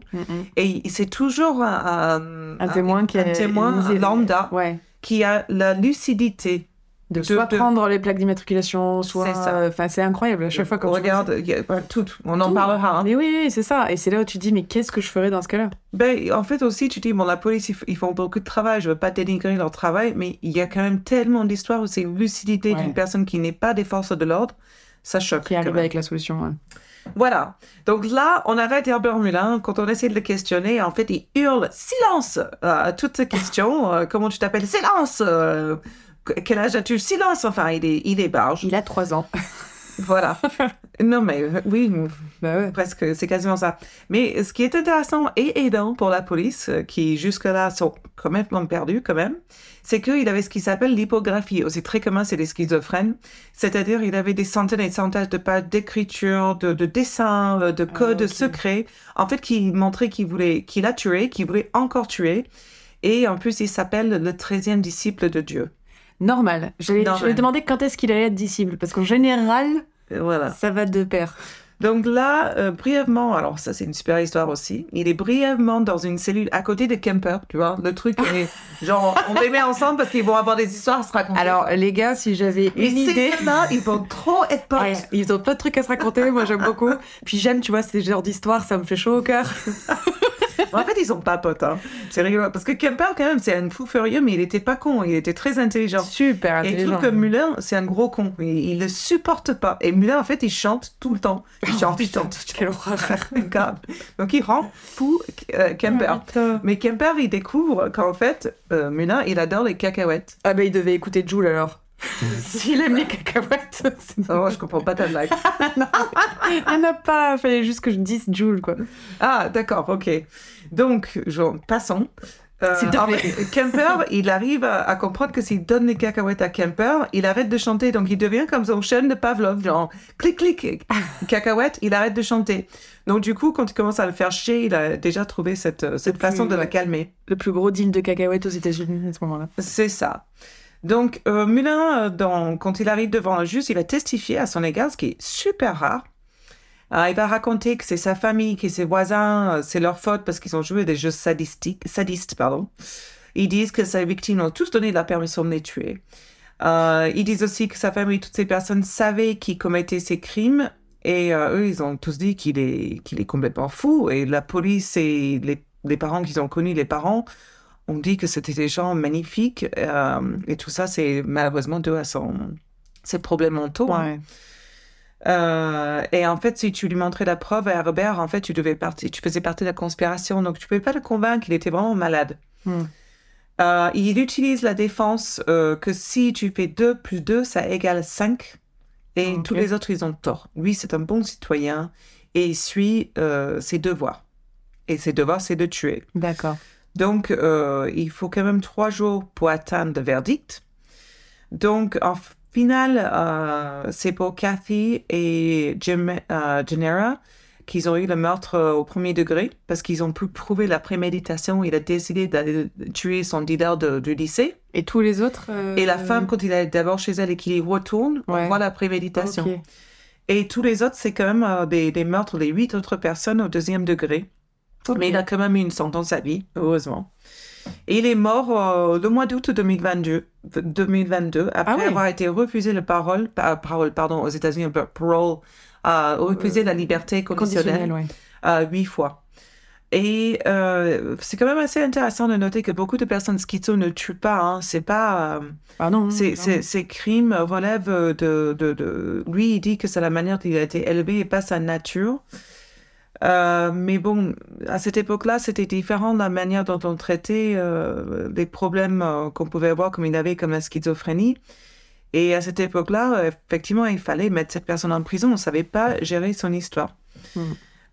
Et c'est toujours un, Un témoin qui un a témoin lambda Ouais. qui a la lucidité De, De- soit de- prendre les plaques d'immatriculation, soit. C'est ça. Enfin, c'est incroyable. À chaque fois qu'on regarde, a- tout, on en Tout. parlera. hein. Mais oui, oui, c'est ça. Et c'est là où tu dis, mais qu'est-ce que je ferais dans ce cas-là? Ben, en fait aussi, tu dis, bon, la police, ils, font beaucoup de travail, je veux pas dénigrer leur travail, mais il y a quand même tellement d'histoires où c'est une lucidité Ouais. d'une personne qui n'est pas des forces de l'ordre, ça choque. Qui arrive avec la solution. ouais. Voilà. Donc là, on arrête Herbert Mullin. Quand on essaie de le questionner, en fait, il hurle silence euh, à toutes ces questions. Euh, comment tu t'appelles? Silence Euh, Quel âge as-tu? Silence Enfin, il est, il est barge. Il a trois ans. Voilà. non, mais euh, oui, bah ouais. presque, c'est quasiment ça. Mais ce qui est intéressant et aidant pour la police, euh, qui jusque-là sont complètement perdus quand même, c'est qu'il avait ce qui s'appelle l'hypographie. C'est très commun, c'est des schizophrènes. C'est-à-dire, il avait des centaines et des centaines de pages d'écriture, de, de dessins, euh, de codes ok. secrets, en fait, qui montraient qu'il voulait, qu'il a tué, qu'il voulait encore tuer. Et en plus, il s'appelle le treizième disciple de Dieu. Normal. J'allais Normal. j'allais demander quand est-ce qu'il allait être disciple. Parce qu'en général, Et Voilà. ça va de pair. Donc là, euh, brièvement, alors ça c'est une super histoire aussi, il est brièvement dans une cellule à côté de Kemper, tu vois, le truc est genre on les met ensemble parce qu'ils vont avoir des histoires à se raconter. Alors, les gars, si j'avais et une idée. là, ils vont trop être potes. Ouais, ils ont pas de trucs à se raconter, moi j'aime beaucoup. Puis j'aime, tu vois, ces genres d'histoires, ça me fait chaud au cœur. En fait, ils sont pas potes, hein. c'est rigolo parce que Kemper quand même c'est un fou furieux, mais il était pas con, il était très intelligent. Super Et intelligent. trouve que Muller, c'est un gros con. Il, il le supporte pas. Et Muller, en fait, il chante tout le temps. Il chante, il chante. Quelle horreur. Donc, il rend fou euh, Kemper. Mais Kemper, il découvre qu'en fait, euh, Muller, il adore les cacahuètes. Ah bah il devait écouter Jules alors. S'il aime les cacahuètes, c'est- Oh, je comprends pas ta blague. Ah n'a pas, fallait juste que je dise Jules quoi. Ah, d'accord, ok. Donc, genre, passons. Euh, Kemper, il arrive à, à comprendre que s'il donne les cacahuètes à Kemper, il arrête de chanter. Donc, il devient comme son chaîne de Pavlov, genre, clic, clic, cacahuète, il arrête de chanter. Donc, du coup, quand il commence à le faire chier, il a déjà trouvé cette, cette plus- façon de la calmer. Le plus gros deal de cacahuètes aux États-Unis à ce moment-là. C'est ça. Donc, euh, euh, quand il arrive devant un juge, il va testifier à son égard, ce qui est super rare. Il va raconter que c'est sa famille, que ses voisins, euh, c'est leur faute parce qu'ils ont joué des jeux sadistiques, sadistes. Pardon. Ils disent que ses victimes ont tous donné la permission de les tuer. Euh, ils disent aussi que sa famille, toutes ces personnes savaient qui commettait ces crimes. Et eux, ils ont tous dit qu'il est, qu'il est complètement fou. Et la police et les, les parents qu'ils ont connus, les parents, ont dit que c'était des gens magnifiques. euh, et tout ça, c'est malheureusement dû à son, ses problèmes mentaux. hein. Euh, et en fait, si tu lui montrais la preuve à Herbert, en fait, tu devais partir, tu faisais partie de la conspiration, donc tu pouvais pas le convaincre, il était vraiment malade. Hmm. Euh, il utilise la défense euh, que si tu fais 2 plus 2, ça égale 5. Et Ok. tous les autres, ils ont tort. Lui, c'est un bon citoyen et il suit ses devoirs. Et ses devoirs, c'est de tuer. D'accord. Donc, euh, il faut quand même trois jours pour atteindre le verdict. Donc, en finale, euh, c'est pour Kathy et Jim, euh, Gennaro qu'ils ont eu le meurtre au premier degré parce qu'ils ont pu prouver la préméditation. Il a décidé d'aller tuer son dealer de, du lycée. Et tous les autres Et la femme, quand il est d'abord chez elle et qu'il y retourne, on voit la préméditation. Et tous les autres, c'est quand même des, des meurtres, les huit autres personnes au deuxième degré. Mais il a quand même eu une sentence à vie, heureusement. Et il est mort euh, le mois d'août 2022, 2022 après Ah ouais. avoir été refusé le parole, pa- parole pardon, aux États-Unis, le parole, euh, refusé la liberté conditionnelle ouais. euh, huit fois. Et euh, c'est quand même assez intéressant de noter que beaucoup de personnes schizo ne tuent pas. Hein. C'est pas. euh, Ah non, ces, non. ces- ces crimes relèvent de, de, de- Lui, il dit que c'est la manière dont il a été élevé et pas sa nature. Euh, mais bon, à cette époque-là, c'était différent de la manière dont on traitait euh, les problèmes euh, qu'on pouvait avoir, comme il avait, comme la schizophrénie. Et à cette époque-là, effectivement, il fallait mettre cette personne en prison. On ne savait pas gérer son histoire. Mm.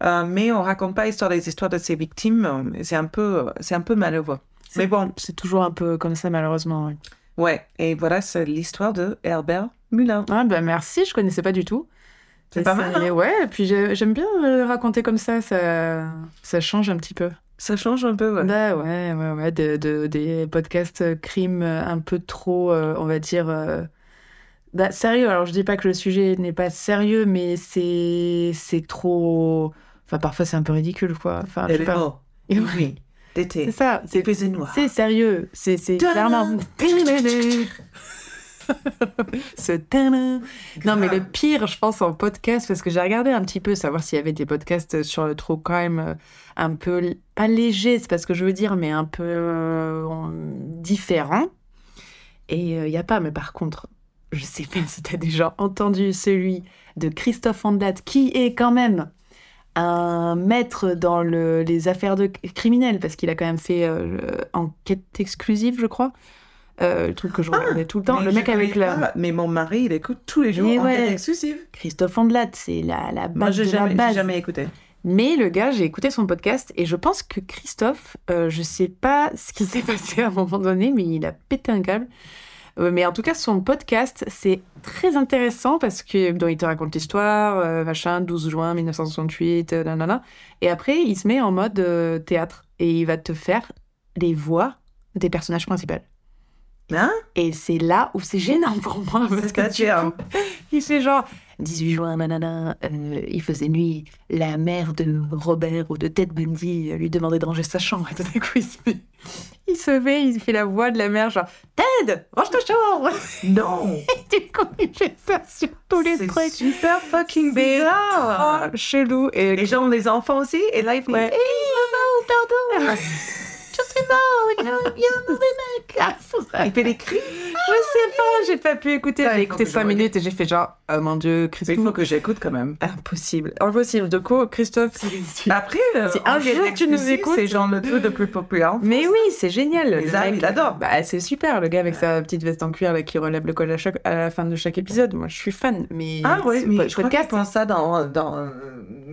Euh, mais on raconte pas l'histoire des histoires de ses victimes. C'est un peu, c'est un peu malheureux. Mais bon, C'est toujours un peu comme ça, malheureusement. ouais. ouais. Et voilà, c'est l'histoire de Herbert Muller. Ah, bah merci, je connaissais pas du tout. C'est pas mal, hein Ouais, puis j'ai- j'aime bien euh, raconter comme ça, ça, ça change un petit peu. Ça change un peu, ouais. Bah ouais, ouais, ouais, de, de- des podcasts euh, crimes euh, un peu trop, euh, on va dire, euh, bah, sérieux. Alors je dis pas que le sujet n'est pas sérieux, mais c'est c'est trop. Enfin, parfois c'est un peu ridicule, quoi. Enfin, je sais pas. Et Oui, d'été. C'est ça, c'est noir. c'est sérieux, c'est c'est clairement. Ce. Non, mais le pire, je pense, en podcast, parce que j'ai regardé un petit peu, savoir s'il y avait des podcasts sur le true crime euh, un peu, pas léger, c'est pas ce que je veux dire, mais un peu euh, en- différents. Et il n'y a pas, mais par contre, je sais pas si tu as déjà entendu celui de Christophe Andelat, qui est quand même un maître dans le- les affaires de criminels, parce qu'il a quand même fait euh, enquête exclusive, je crois. Euh, le truc que je regardais tout le temps. Le mec avec la... Mais mon mari, il écoute tous les jours Et en ouais. exclusive. Christophe Andelat, c'est la, la Moi, base j'ai jamais, j'ai base. jamais écouté. Mais le gars, j'ai écouté son podcast et je pense que Christophe, euh, je sais pas ce qui s'est passé à un moment donné, mais il a pété un câble. Euh, mais en tout cas, son podcast, c'est très intéressant parce que donc, il te raconte l'histoire, euh, machin, 12 juin 1968, euh, nanana. Et après, il se met en mode théâtre et il va te faire les voix des personnages principaux. Hein? Et c'est là où c'est gênant pour moi. Parce que C'est-à-dire coup, il fait genre 18 juin, nanana, euh, il faisait nuit, la mère de Robert ou de Ted Bundy euh, lui demandait de ranger sa chambre. Et tout d'un coup, il se met, il se met, il fait la voix de la mère, genre Ted, range ta chambre Non Et du coup, il fait ça sur tous les C'est trucs. super fucking C'est bizarre chelou. Et Les gens, les enfants aussi, et là, il fait... Ouais. Hey, maman, pardon je sais pas, il y a un mauvais mec. Il fait des cris Je sais pas, j'ai pas pu écouter. Ah, J'ai écouté que je 5 regarde. minutes et j'ai fait genre, oh mon dieu, Christophe. il faut que j'écoute quand même. Impossible. Impossible. De quoi, Christophe? C'est- Après, euh, Si un jour tu nous écoutes- C'est genre le truc le plus populaire. Mais oui, c'est génial. Les il adore. Bah, c'est super, le gars avec sa petite veste en cuir là, qui relève le col à, chaque, à la fin de chaque épisode. Moi, je suis fan. Mais Ah oui, ce mais je crois pense ça dans, dans euh,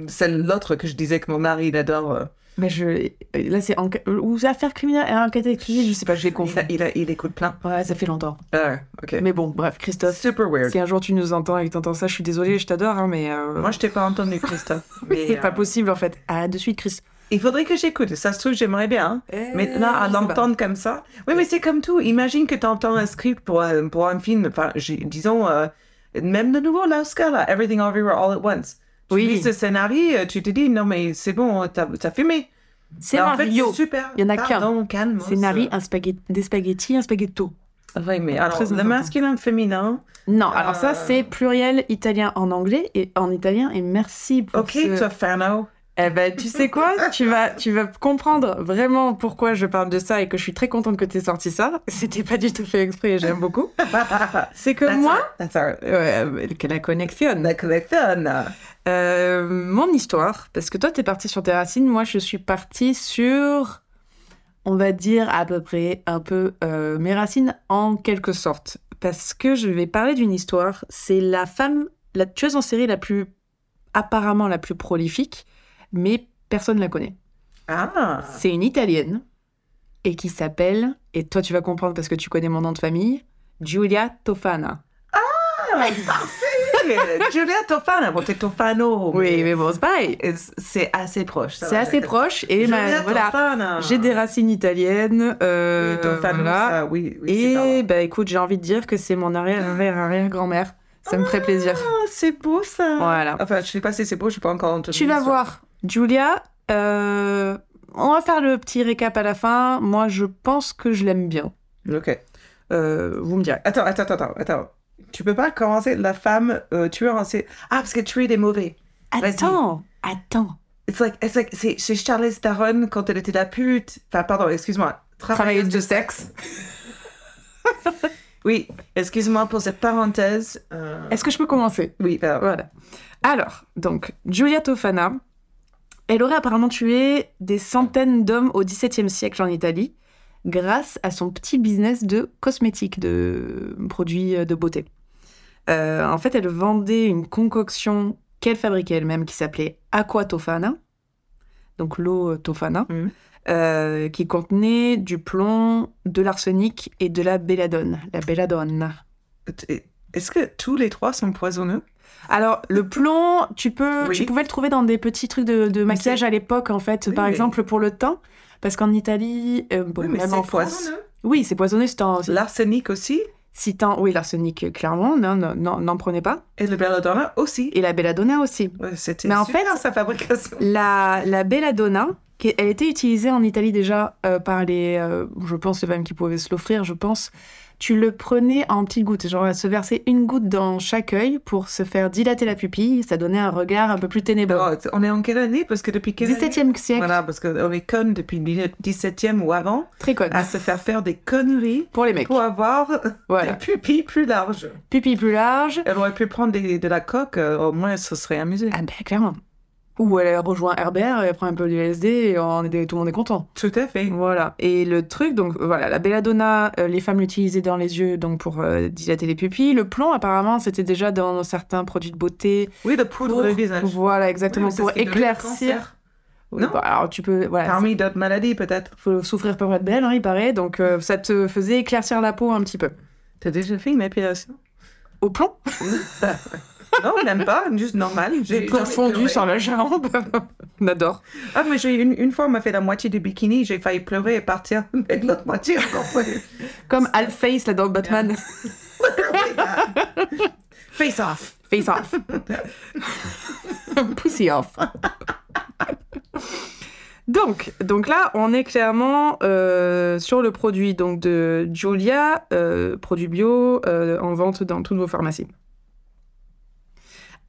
celle l'autre que je disais que mon mari il adore. Euh, mais je, là, c'est ou affaires criminelles, enquête exclusive, je sais pas, j'ai il, confondu. a- il, a- il écoute plein. Ouais, ça fait longtemps. Ah, ok. Mais bon, bref, Christophe, Super weird. si un jour tu nous entends et que t'entends ça, je suis désolée, je t'adore, hein, mais euh, Moi, je t'ai pas entendu, Christophe. mais, c'est pas euh, possible en fait. Ah, de suite, Chris. Il faudrait que j'écoute. Ça se trouve, j'aimerais bien. hein. Mais Eh, là, à l'entendre comme ça. Oui, mais c'est comme tout. Imagine que tu entends un script pour un, pour un film. Enfin, disons, euh, même de nouveau, l'Oscar, là, Everything Everywhere All at Once. Tu Oui. lis ce scénario, euh, tu te dis, non, mais c'est bon, t'as as fumé. Et en fait, c'est super. Il y en a qu'un. Calme. Scénario, un spaghetti, des spaghettis, un spaghetto. Oui, mais alors, Très le important. masculin, le féminin. Non, alors ça, Euh. c'est pluriel italien en anglais et en italien. Et merci pour Ok, ce... Tofano. Eh ben, tu sais quoi? Tu vas, tu vas comprendre vraiment pourquoi je parle de ça et que je suis très contente que tu aies sorti ça. C'était pas du tout fait exprès et j'aime beaucoup. C'est que That's moi, our- that's our- ouais, que la connexion. la collection. Euh, mon histoire, parce que toi, t'es partie sur tes racines, moi, je suis partie sur, on va dire, à peu près un peu euh, mes racines en quelque sorte. Parce que je vais parler d'une histoire, c'est la femme, la tueuse en série la plus, apparemment la plus prolifique, mais personne ne la connaît. Ah, C'est une italienne et qui s'appelle, et toi tu vas comprendre parce que tu connais mon nom de famille, Giulia Tofana. parfait. Giulia Tofano, bon, t'es Tofano. Oui, mais bon, c'est pareil. c'est assez proche. C'est assez proche et ma- Giulia voilà. J'ai des racines italiennes. euh, Tofano, voilà. ça, oui, Et bah écoute, j'ai envie de dire que c'est mon arrière arrière arrière grand-mère. Ça me ferait plaisir. Ah, c'est beau ça. Voilà. Enfin, je sais pas si c'est beau, je suis pas encore entendu. Tu vas ça. voir, Julia. euh, on va faire le petit récap à la fin. Moi, je pense que je l'aime bien. Ok. Euh, vous me direz. Attends, attends, attends, attends. Tu peux pas commencer la femme euh, tueur en série. Ah, parce que tuer est mauvais. Attends, attends. It's like, it's like, c'est c'est Charlize Theron quand elle était la pute. Enfin, pardon, excuse-moi. Travailleuse de sexe. Oui, excuse-moi pour cette parenthèse. Euh, Est-ce que je peux commencer? Oui, pardon. Voilà. Alors, donc, Giulia Tofana, elle aurait apparemment tué des centaines d'hommes au XVIIe siècle en Italie grâce à son petit business de cosmétiques, de produits de beauté. Euh, en fait, elle vendait une concoction qu'elle fabriquait elle-même qui s'appelait Aqua Tofana, donc l'eau Tofana, Mhm. euh, qui contenait du plomb, de l'arsenic et de la belladone. La belladone. Est-ce que tous les trois sont poisonneux? Alors, le plomb, tu peux, Oui. tu pouvais le trouver dans des petits trucs de, de maquillage à l'époque, en fait, Oui, par mais- exemple pour le teint, parce qu'en Italie, euh, bon, Oui, même c'est en France, poisonneux. oui, c'est t'en, L'arsenic aussi si t'en- oui, l'arsenic, clairement, non, non, non, n'en prenez pas. et le belladonna aussi. Et la belladonna aussi. Ouais, C'était Mais en fait- sa fabrication. La, la belladonna, elle était utilisée en Italie déjà euh, par les, euh, je pense, les femmes qui pouvaient se l'offrir, je pense. Tu le prenais en petites gouttes, genre se verser une goutte dans chaque œil pour se faire dilater la pupille, ça donnait un regard un peu plus ténébreux. Alors, on est en quelle année? Parce que depuis quelle année? 17e siècle, Voilà, parce qu'on est connes depuis le 17e ou avant très conne. à se faire faire des conneries Pour les mecs. pour avoir Voilà. des pupilles plus larges. Pupille plus large. Elle aurait pu prendre des- de la coque, euh, au moins elle se serait amusée. Ah ben clairement. Ou elle rejoint Herbert, elle prend un peu du LSD et on est, tout le monde est content. Tout à fait. Voilà. Et le truc, donc voilà, la belladonna, euh, les femmes l'utilisaient dans les yeux donc pour euh, dilater les pupilles. Le plomb, apparemment, c'était déjà dans certains produits de beauté. Oui, de poudre Pour- de visage. Voilà, exactement, Oui, pour éclaircir. Non bah, alors tu peux, voilà, Parmi d'autres maladies, peut-être. faut souffrir pas de belle, hein, il paraît, donc euh, ça te faisait éclaircir la peau un petit peu. T'as déjà fait une épilation Au plomb Non, même pas, juste normal. J'ai Plomb jamais fondu pleuré. sur la jambe. on adore. Ah, mais j'ai une, une fois, on m'a fait la moitié du bikini, j'ai failli pleurer et partir avec l'autre moitié. encore. Comme Al Face là dans Batman. Face off. Face off. Pussy off. donc, donc là, on est clairement euh, sur le produit donc de Julia, euh, produit bio, euh, en vente dans toutes vos pharmacies.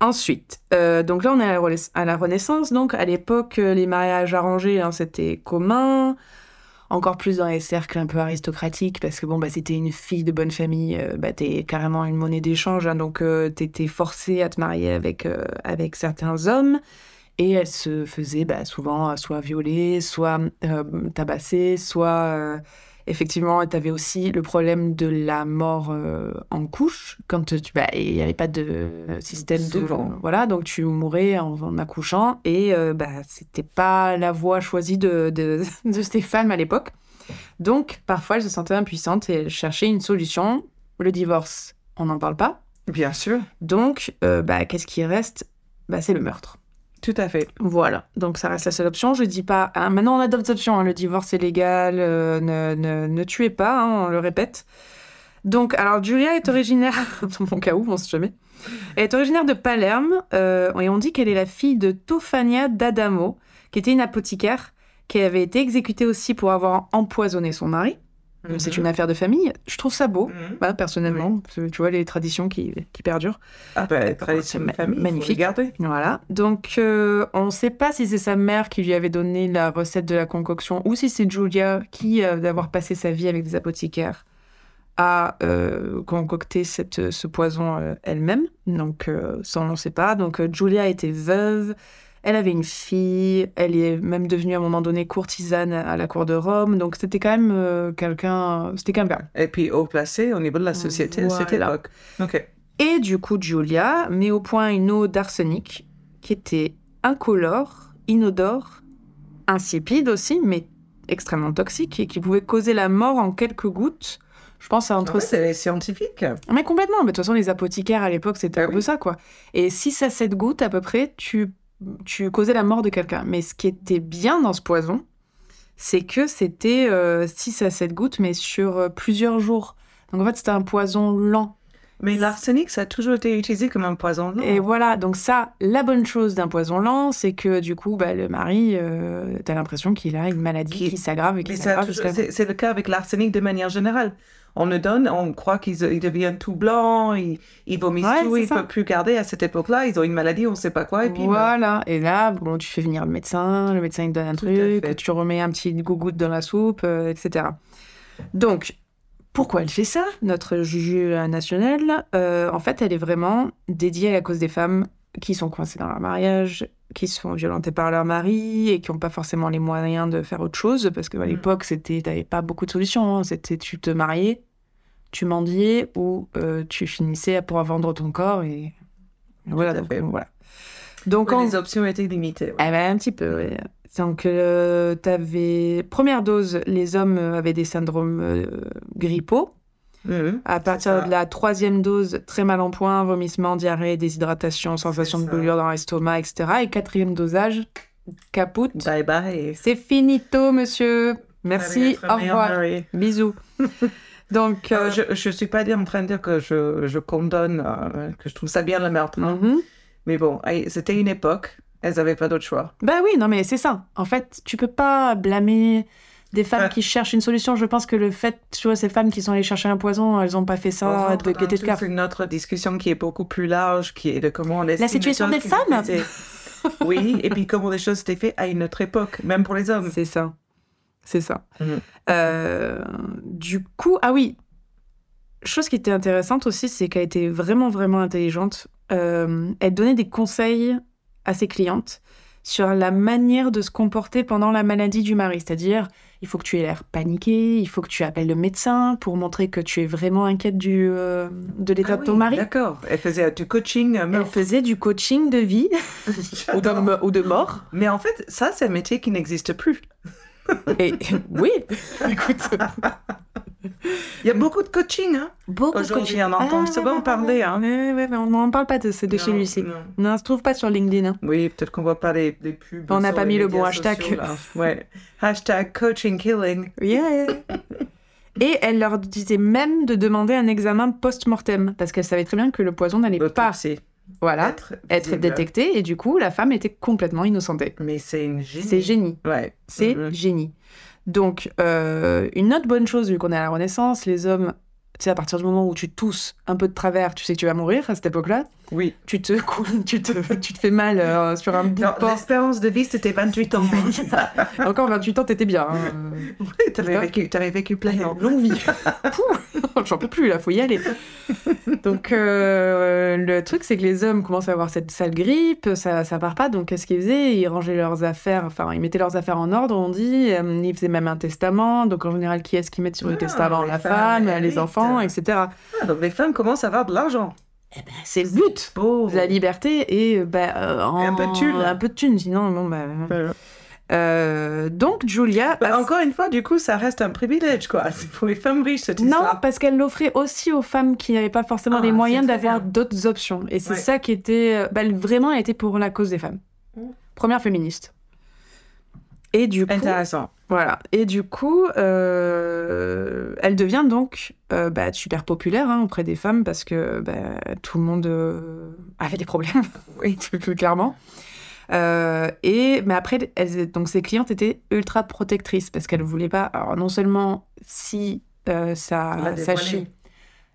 Ensuite, euh, donc là, on est à la, Renaissance. Donc, à l'époque, euh, les mariages arrangés, hein, c'était commun. Encore plus dans les cercles un peu aristocratiques, parce que bon, bah, c'était une fille de bonne famille, euh, bah, t'es carrément une monnaie d'échange, hein, donc t'étais forcé à te marier avec, avec certains hommes. Et elle se faisait bah, souvent soit violer, soit tabasser, soit effectivement, tu avais aussi le problème de la mort euh, en couche, quand tu, bah, il n'y avait pas de système Souvent. de... Voilà, donc tu mourais en, en accouchant, et euh, bah, c'était pas la voie choisie de, de, de ces femmes à l'époque. Donc, parfois, elles se sentaient impuissantes et elles cherchaient une solution. Le divorce, on n'en parle pas. Bien sûr. Donc, euh, bah, qu'est-ce qui reste? Bah, C'est le meurtre. Tout à fait. Voilà, donc ça reste la seule option. Je dis pas. hein, maintenant, on a d'autres options. hein. Le divorce est légal. euh, ne, ne, ne tuez pas, hein, on le répète. Donc, alors, Julia est originaire. dans mon cas où, on sait jamais. Elle est originaire de Palerme. euh, et on dit qu'elle est la fille de Tofania d'Adamo, qui était une apothicaire, qui avait été exécutée aussi pour avoir empoisonné son mari. C'est Mhm. une affaire de famille. Je trouve ça beau, Mhm. bah, personnellement. parce que Tu vois, les traditions qui, qui perdurent. Ah tradition de famille, magnifique. Faut regarder. Voilà. Donc, euh, on ne sait pas si c'est sa mère qui lui avait donné la recette de la concoction ou si c'est Julia qui, euh, d'avoir passé sa vie avec des apothicaires, a euh, concocté cette, ce poison elle-même. Donc, ça, on ne sait pas. Donc, Julia était veuve. Elle avait une fille. Elle est même devenue à un moment donné courtisane à la cour de Rome. Donc, c'était quand même euh, quelqu'un. C'était quelqu'un. Et puis haut placé au niveau de la société à cette Voilà. époque. Ok. Et du coup, Julia met au point une eau d'arsenic qui était incolore, inodore, insipide aussi, mais extrêmement toxique et qui pouvait causer la mort en quelques gouttes. Je pense à entre... Ouais, c'est scientifique. Mais complètement, mais de toute façon, les apothicaires à l'époque, c'était Ah un peu ça, quoi. Et 6 à 7 gouttes à peu près, tu, tu causais la mort de quelqu'un. Mais ce qui était bien dans ce poison, c'est que c'était 6 à 7 gouttes, mais sur euh, plusieurs jours. Donc en fait, c'était un poison lent. Mais l'arsenic, ça a toujours été utilisé comme un poison. lent. Et voilà, donc ça, la bonne chose d'un poison lent, c'est que du coup, bah, le mari, euh, t'as l'impression qu'il a une maladie Qui- qui, s'aggrave et qui s'aggrave c'est le cas avec l'arsenic de manière générale. On le donne, on croit qu'il il devient tout blanc, il, il vomit Ouais, tout, c'est il ne peut plus garder. À cette époque-là, ils ont une maladie, on ne sait pas quoi, et puis bah, Voilà, et là, bon, tu fais venir le médecin, le médecin il te donne un Tout truc, tu remets un petit gougoute dans la soupe, euh, etc. Donc, pourquoi elle fait ça, notre juge nationale Euh, En fait, elle est vraiment dédiée à la cause des femmes qui sont coincées dans leur mariage, qui se font violenter par leur mari et qui n'ont pas forcément les moyens de faire autre chose, parce qu'à Mm. l'époque, c'était, t'avais pas beaucoup de solutions. hein. C'était tu te mariais, tu mendiais ou euh, tu finissais pour vendre ton corps et voilà. à Donc, fait. voilà. Donc, Ouais, en- les options étaient limitées. ouais. eh ben, un petit peu. Donc, euh, t'avais... Première dose, les hommes avaient des syndromes euh, grippaux. Mhm. À partir de la troisième dose, très mal en point, vomissement, diarrhée, déshydratation, sensation de brûlure dans l'estomac, etc. Et quatrième dosage, caput. Bye bye. C'est finito, monsieur. Merci, au revoir. Bisous. Donc, Euh, euh, je ne suis pas en train de dire que je, je condamne, euh, que je trouve ça bien le meurtre. non. mhm. Mais bon, c'était une époque, elles n'avaient pas d'autre choix. Bah oui, non mais c'est ça. En fait, tu peux pas blâmer des femmes Ouais. qui cherchent une solution. Je pense que le fait, tu vois, ces femmes qui sont allées chercher un poison, elles ont pas fait ça de gaieté de cœur. une autre discussion qui est beaucoup plus large, qui est de comment on estime situation les des femmes. Oui, et puis comment les choses étaient faites à une autre époque, même pour les hommes. C'est ça. C'est ça. Mhm. Euh, du coup, ah oui, chose qui était intéressante aussi, c'est qu'elle était vraiment, vraiment intelligente. Euh, elle donnait des conseils à ses clientes sur la manière de se comporter pendant la maladie du mari. C'est-à-dire, il faut que tu aies l'air paniqué, il faut que tu appelles le médecin pour montrer que tu es vraiment inquiète du, euh, de l'état Ah de ton oui, mari. D'accord. Elle faisait du coaching. Elle faisait du coaching de vie ou, de, ou de mort. Mais en fait, ça, c'est un métier qui n'existe plus. Et oui, écoute, Il y a beaucoup de coaching. Hein. beaucoup de coaching. on entend Ah, souvent parler. Hein. Ouais, mais on n'en parle pas de, de chez Non, lui ici. non. Non, ça se trouve pas sur LinkedIn. hein. Oui, peut-être qu'on voit pas les, les pubs. On n'a pas mis le bon hashtag. sociaux. Ouais. Hashtag coaching killing. Yeah. Et elle leur disait même de demander un examen post-mortem, parce qu'elle savait très bien que le poison n'allait pas L'autopsie. Voilà, Être, être visible. détecté, et du coup, la femme était complètement innocentée. Mais c'est une génie. C'est génie. Ouais. C'est Mhm. génie. Donc, euh, une autre bonne chose, vu qu'on est à la Renaissance, les hommes, tu sais, à partir du moment où tu tousses un peu de travers, tu sais que tu vas mourir à cette époque-là, Oui. tu te, tu te, tu te fais mal euh, sur un bout Non, de l'espérance de vie, c'était 28 ans. Encore 28 ans, t'étais bien. hein. Oui, t'avais vécu, t'avais vécu plein. Allez, longue vie. Pouh, J'en peux plus, là, faut y aller. Donc, euh, le truc, c'est que les hommes commencent à avoir cette sale grippe, ça, ça part pas. Donc, qu'est-ce qu'ils faisaient? Ils rangeaient leurs affaires, enfin, ils mettaient leurs affaires en ordre, on dit. Euh, Ils faisaient même un testament. Donc, en général, qui est-ce qu'ils mettent sur le Ah, testament? La femme, les enfants, etc. Ah, donc les femmes commencent à avoir de l'argent. Eh ben, c'est le but Beau. la liberté et bah, euh, en- un peu de thunes. Un peu de thunes, sinon, bon, bah. Voilà. Euh, donc, Julia. Bah, a- encore une fois, du coup, ça reste un privilège, quoi. C'est pour les femmes riches, cette Non, histoire. parce qu'elle l'offrait aussi aux femmes qui n'avaient pas forcément Ah, les moyens d'avoir d'autres options. Et c'est Ouais. ça qui était. euh, bah, elle- vraiment, elle était pour la cause des femmes. Mm. Première féministe. Et du coup, Intéressant. Voilà. Et du coup, euh, elle devient donc euh, bah, super populaire hein, auprès des femmes parce que bah, tout le monde euh, avait des problèmes, oui, plus clairement. Et mais après, elles, donc ses clientes étaient ultra protectrices parce qu'elles voulaient pas. Alors non seulement si euh, sa, La sa dévoilée. chi.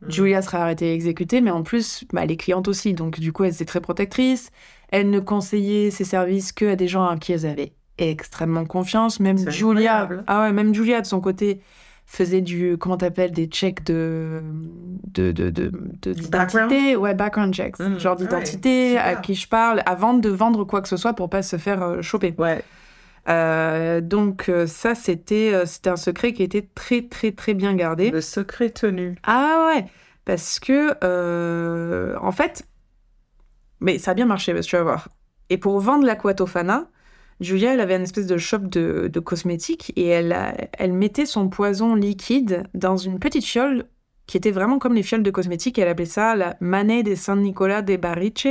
Mm. Julia sera arrêtée et exécutée, mais en plus, bah, les clientes aussi. Donc, du coup, elle était très protectrice. Elle ne conseillait ses services que à des gens à qui elle avait extrêmement confiance. Même Julia, incroyable. ah ouais, même Julia de son côté faisait du, comment t'appelles, des checks de, de, d'identité. Ouais, background checks. Mm, Genre ouais, d'identité, à qui je parle, avant de vendre quoi que ce soit pour pas se faire euh, choper. Ouais. Euh, donc, euh, ça, c'était, c'était un secret qui était très, très, très bien gardé. Le secret tenu. Ah ouais, parce que, euh, en fait, mais ça a bien marché, parce que tu vas voir. Et pour vendre l'aquatofana, Julia, elle avait une espèce de shop de, de cosmétiques et elle, a- elle mettait son poison liquide dans une petite fiole qui était vraiment comme les fioles de cosmétiques. Elle appelait ça la Manet de San Nicolas de Bariche.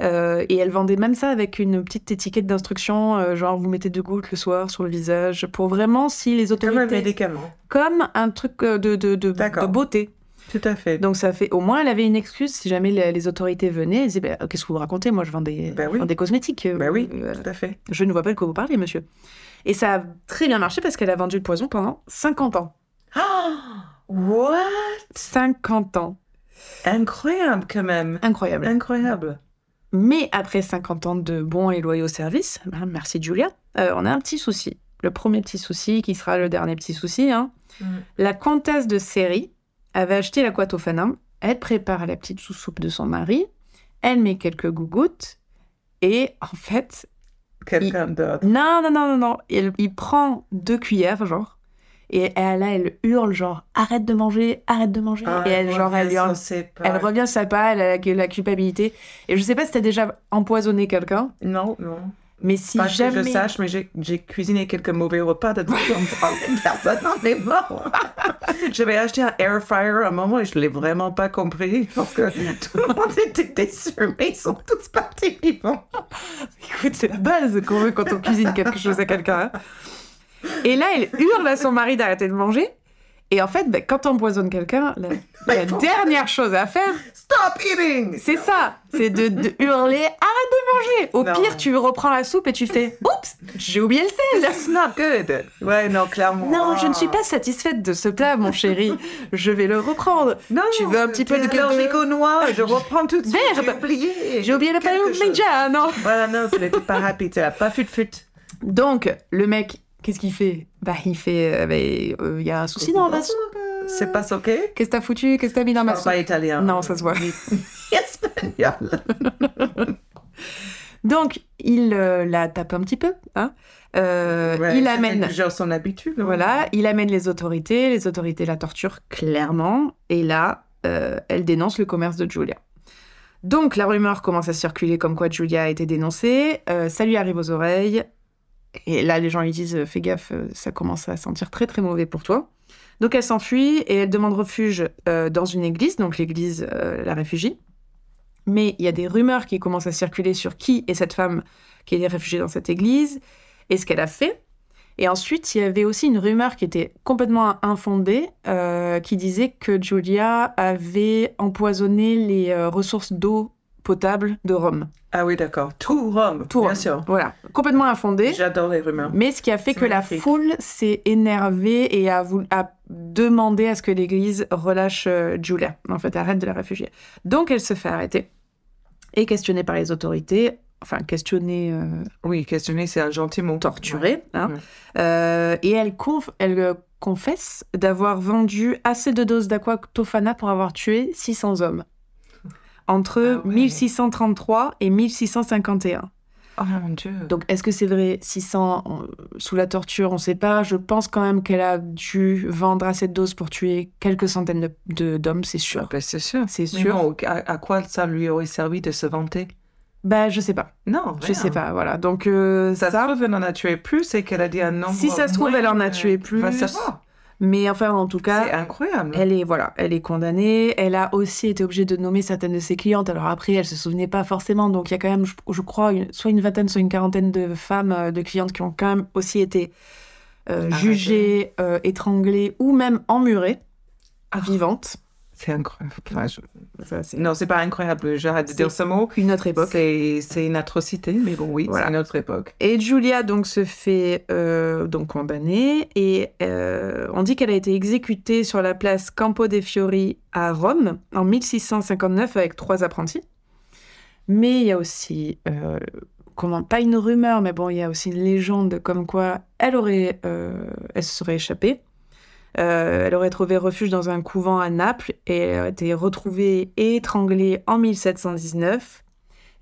Euh, et elle vendait même ça avec une petite étiquette d'instruction, euh, genre vous mettez deux gouttes le soir sur le visage, pour vraiment si les Comme un autorités... médicament. Comme un truc euh, de, de, de, D'accord. de beauté. Tout à fait. Donc ça fait au moins elle avait une excuse si jamais les, les autorités venaient, elles disaient Bah, qu'est-ce que vous racontez? Moi je vends des, Ben oui. je vends des cosmétiques. Ben oui, euh, tout à fait. je ne vois pas de quoi vous parlez, monsieur. Et ça a très bien marché parce qu'elle a vendu le poison pendant 50 ans. Ah What? 50 ans. Incroyable quand même. Incroyable. Incroyable. Mais après 50 ans de bons et loyaux services, hein, merci Julia, euh, on a un petit souci. Le premier petit souci, qui sera le dernier petit souci, hein. Mm. La comtesse de Série avait acheté l'aquatofana. Elle prépare la petite sous-soupe de son mari. Elle met quelques gougouttes. Et en fait, Quelqu'un d'autre. non, non, non, non, non. Il, il prend deux cuillères, genre. Et elle, là, elle hurle, genre, arrête de manger, arrête de manger. Ah, et elle, genre, elle hurle. Elle revient. sa pas, elle a la, la culpabilité. Et je sais pas si t'as déjà empoisonné quelqu'un, Non, non. Mais si Pas jamais. que je sache, mais j'ai cuisiné quelques mauvais repas de en. Personne n'en est mort. J'avais acheté un air fryer à un moment et je l'ai vraiment pas compris parce que tout le monde était déçu, mais ils sont tous partis vivants. Écoute, c'est la base qu'on veut quand on cuisine quelque chose à quelqu'un. hein. Et là, elle hurle à son mari d'arrêter de manger. Et en fait, ben, quand on empoisonne quelqu'un, la, dernière chose à faire, Stop eating! c'est ça. C'est de, de hurler arrête de manger. Au Non. pire, tu reprends la soupe et tu fais oups, j'ai oublié le sel. It's not good. Ouais, non, clairement. Non, je ne Ah. suis pas satisfaite de ce plat, mon chéri. Je vais le reprendre. Non, Tu veux un petit peu de- aux noix, je reprends tout de suite. Merde. J'ai oublié. J'ai oublié le Quelque pain média, non Voilà, non, ce n'était pas rapide, n'a pas fut fut. Donc, le mec, qu'est-ce qu'il fait? Bah, il fait, euh, bah, euh, il y a un souci dans ma soupe. C'est pas ok? Qu'est-ce que t'as foutu? Qu'est-ce que t'as mis dans ma soupe? Pas italien. Non, ça se voit. Espagnol. Donc, il euh, la tape un petit peu. Hein Euh, Ouais, il amène, déjà son habitude. hein. voilà, il amène les autorités. Les autorités la torturent clairement. Et là, euh, elle dénonce le commerce de Julia. Donc, la rumeur commence à circuler comme quoi Julia a été dénoncée. Ça lui arrive aux oreilles. Et là, les gens lui disent euh, Fais gaffe, euh, ça commence à sentir très très mauvais pour toi. Donc, elle s'enfuit et elle demande refuge euh, dans une église. Donc, l'église la réfugie. Mais il y a des rumeurs qui commencent à circuler sur qui est cette femme qui est réfugiée dans cette église et ce qu'elle a fait. Et ensuite, il y avait aussi une rumeur qui était complètement infondée, qui disait que Julia avait empoisonné les ressources d'eau potable de Rome. Ah oui, d'accord. Tout Rome. Tout bien Rome. sûr. Voilà, complètement infondée. J'adore les rumeurs. Mais ce qui a fait que la foule s'est énervée et a, voulu- a demandé à ce que l'Église relâche euh, Julia, en fait, arrête de la réfugier. Donc elle se fait arrêter et questionnée par les autorités, enfin questionnée, euh, Oui, questionner, c'est un gentil mot. torturée, hein. Ouais. Euh, et elle, conf- elle euh, confesse d'avoir vendu assez de doses d'aquatofana pour avoir tué 600 hommes entre Ah ouais. 1633 et 1651. Oh mon Dieu. Donc, est-ce que c'est vrai? 600 on- sous la torture On ne sait pas. Je pense quand même qu'elle a dû vendre assez de doses pour tuer quelques centaines de- d'hommes, c'est Ah sûr. ben, c'est sûr. C'est sûr. bon, à, à quoi ça lui aurait servi de se vanter? Bah, je sais pas. Non, Je rien. sais pas. Voilà. Donc, euh, Ça, ça. se trouve, elle en a tué plus et qu'elle a dit un nombre. Si ça se trouve, elle en a tué plus. va savoir. Mais enfin, en tout C'est cas, incroyable. elle est voilà, elle est condamnée. Elle a aussi été obligée de nommer certaines de ses clientes. Alors après, elle se souvenait pas forcément. Donc, il y a quand même, je, je crois, une- soit une vingtaine, soit une quarantaine de femmes, euh, de clientes qui ont quand même aussi été euh, jugées, euh, étranglées ou même emmurées, Ah. vivantes. C'est incroyable. Enfin, je- Ça, c'est Non, c'est pas incroyable. J'arrête de C'est dire ce mot. une autre époque. C'est c'est une atrocité, mais bon, oui, Voilà. c'est une autre époque. Et Julia donc se fait euh, donc condamner et euh, on dit qu'elle a été exécutée sur la place Campo dei Fiori à Rome en 1659 avec trois apprentis. Mais il y a aussi, euh, comment, pas une rumeur, mais bon, il y a aussi une légende comme quoi elle aurait, euh, elle se serait échappée. Euh, elle aurait trouvé refuge dans un couvent à Naples et elle a été retrouvée et étranglée en 1719.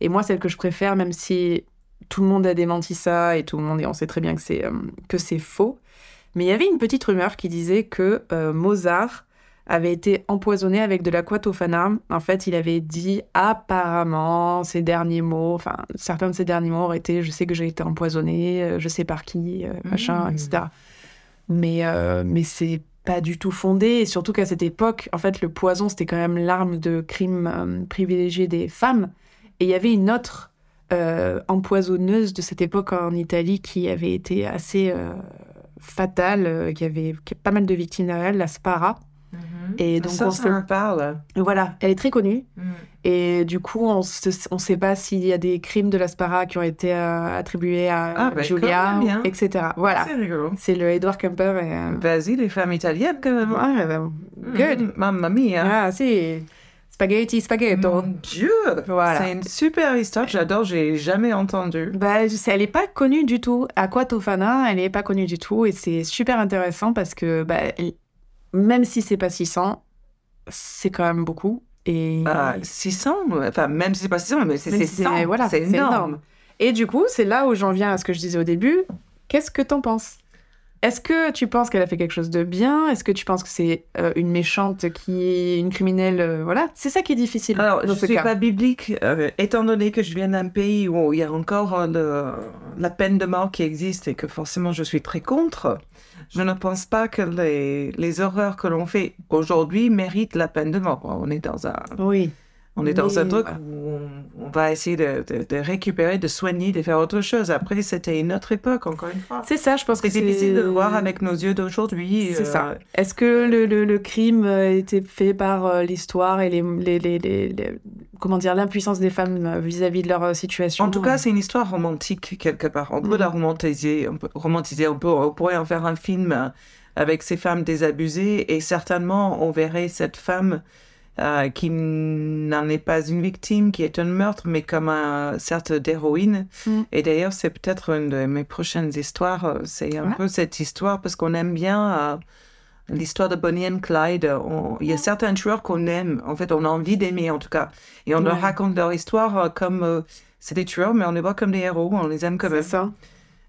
Et moi, celle que je préfère, même si tout le monde a démenti ça et tout le monde on sait très bien que c'est euh, que c'est faux. Mais il y avait une petite rumeur qui disait que euh, Mozart avait été empoisonné avec de l'aqua tofana. En fait, il avait dit apparemment ses derniers mots, enfin certains de ses derniers mots auraient été je sais que j'ai été empoisonné, je sais par qui, machin, etc. Mais euh, mais c'est pas du tout fondé et surtout qu'à cette époque, en fait, le poison c'était quand même l'arme de crime euh, privilégiée des femmes. Et il y avait une autre euh, empoisonneuse de cette époque en Italie qui avait été assez euh, fatale, euh, qui avait qui a pas mal de victimes derrière elle, la Spara. Et donc ça, on ça se- me parle. Voilà, elle est très connue. Et du coup, on ne sait pas s'il y a des crimes de la Spara qui ont été euh, attribués à Ah, bah, Julia, etc. Voilà, C'est rigolo. c'est le Edward Kemper. Euh, Vas-y, les femmes italiennes, quand même. ouais, bah, good. Mm, Mamma mia. Ah, si. Spaghetti, spaghetto. Mon Dieu Voilà. C'est une super histoire que j'adore, j'ai jamais entendu. Bah, elle n'est pas connue du tout. Aqua Tofana, elle n'est pas connue du tout. Et c'est super intéressant parce que bah, même si c'est pas 600, c'est quand même beaucoup. Et, Ah, 600 Enfin, même si c'est pas 600, mais c'est Mais c'est c'est- 100. voilà, c'est c'est énorme. énorme. et du coup, c'est là où j'en viens à ce que je disais au début. Qu'est-ce que t'en penses? Est-ce que tu penses qu'elle a fait quelque chose de bien? Est-ce que tu penses que c'est euh, une méchante qui une criminelle euh, Voilà, c'est ça qui est difficile Alors, dans je ce suis cas. pas biblique, euh, étant donné que je viens d'un pays où il y a encore le- la peine de mort qui existe et que forcément je suis très contre. Je ne pense pas que les, les horreurs que l'on fait aujourd'hui méritent la peine de mort. On est dans un, Oui. On est dans un truc voilà. où on, on va essayer de, de- de récupérer, de soigner, de faire autre chose. Après, c'était une autre époque, encore une fois. C'est ça, je pense que C'est difficile de le voir avec nos yeux d'aujourd'hui. C'est euh, ça. Est-ce que le, le- le crime a été fait par euh, l'histoire et les, les, les- comment dire l'impuissance des femmes euh, vis-à-vis de leur euh, situation? En tout cas, c'est une histoire romantique quelque part. On peut Mhm. la romantiser, on peut romantiser, on, peut, on pourrait en faire un film euh, avec ces femmes désabusées et certainement on verrait cette femme euh, qui n'en est pas une victime, qui est un meurtre, mais comme un certes d'héroïne. Mhm. Et d'ailleurs, c'est peut-être une de mes prochaines histoires. euh, C'est un peu cette histoire parce qu'on aime bien euh, l'histoire de Bonnie and Clyde. On- Il y a certains tueurs qu'on aime. En fait, on a envie d'aimer en tout cas. Et on leur raconte leur histoire comme euh, c'est des tueurs, mais on les voit comme des héros. On les aime c'est même. ça.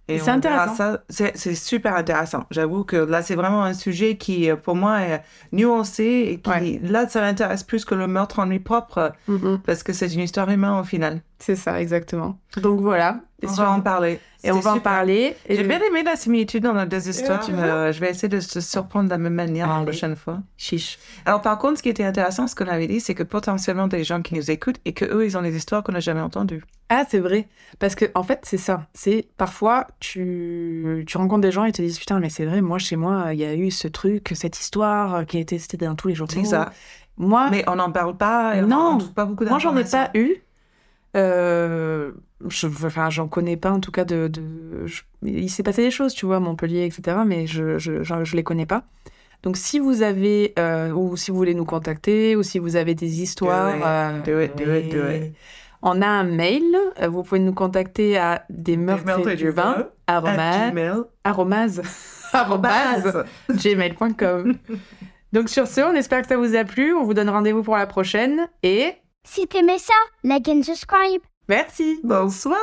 Et C'est intéressant. ça. C'est super intéressant. J'avoue que là, c'est vraiment un sujet qui, euh, pour moi, est nuancé et qui, Ouais. là, ça m'intéresse plus que le meurtre en lui propre Mhm. parce que c'est une histoire humaine au final. C'est ça, exactement. Donc voilà. Et, On va en parler. et on va en parler. J'ai je- bien aimé la similitude dans nos deux histoires. tu Euh, je vais essayer de se surprendre de la même manière la prochaine fois. Chiche. Alors, par contre, ce qui était intéressant, ce qu'on avait dit, c'est que potentiellement des gens qui nous écoutent et que eux, ils ont des histoires qu'on n'a jamais entendues. Ah, c'est vrai. Parce que, en fait, c'est ça. C'est parfois, tu, tu rencontres des gens et te disent Putain, mais c'est vrai, moi, chez moi, il y a eu ce truc, cette histoire euh, qui a été citée dans tous les journaux. C'est ça. Moi, Mais on n'en parle pas. et Non. on pas beaucoup Moi, j'en ai pas eu. Euh, je, enfin, j'en connais pas, en tout cas, de. de- je- il s'est passé des choses, tu vois, à Montpellier, etc., mais je, je, je, je les connais pas. Donc, si vous avez, euh, ou si vous voulez nous contacter, ou si vous avez des histoires. euh, do it, do it, do it. On a un mail, euh, vous pouvez nous contacter à des meurtres du vin, gmail.com. Donc sur ce, on espère que ça vous a plu. On vous donne rendez-vous pour la prochaine et Si t'aimais ça, like and subscribe. merci. Bonsoir.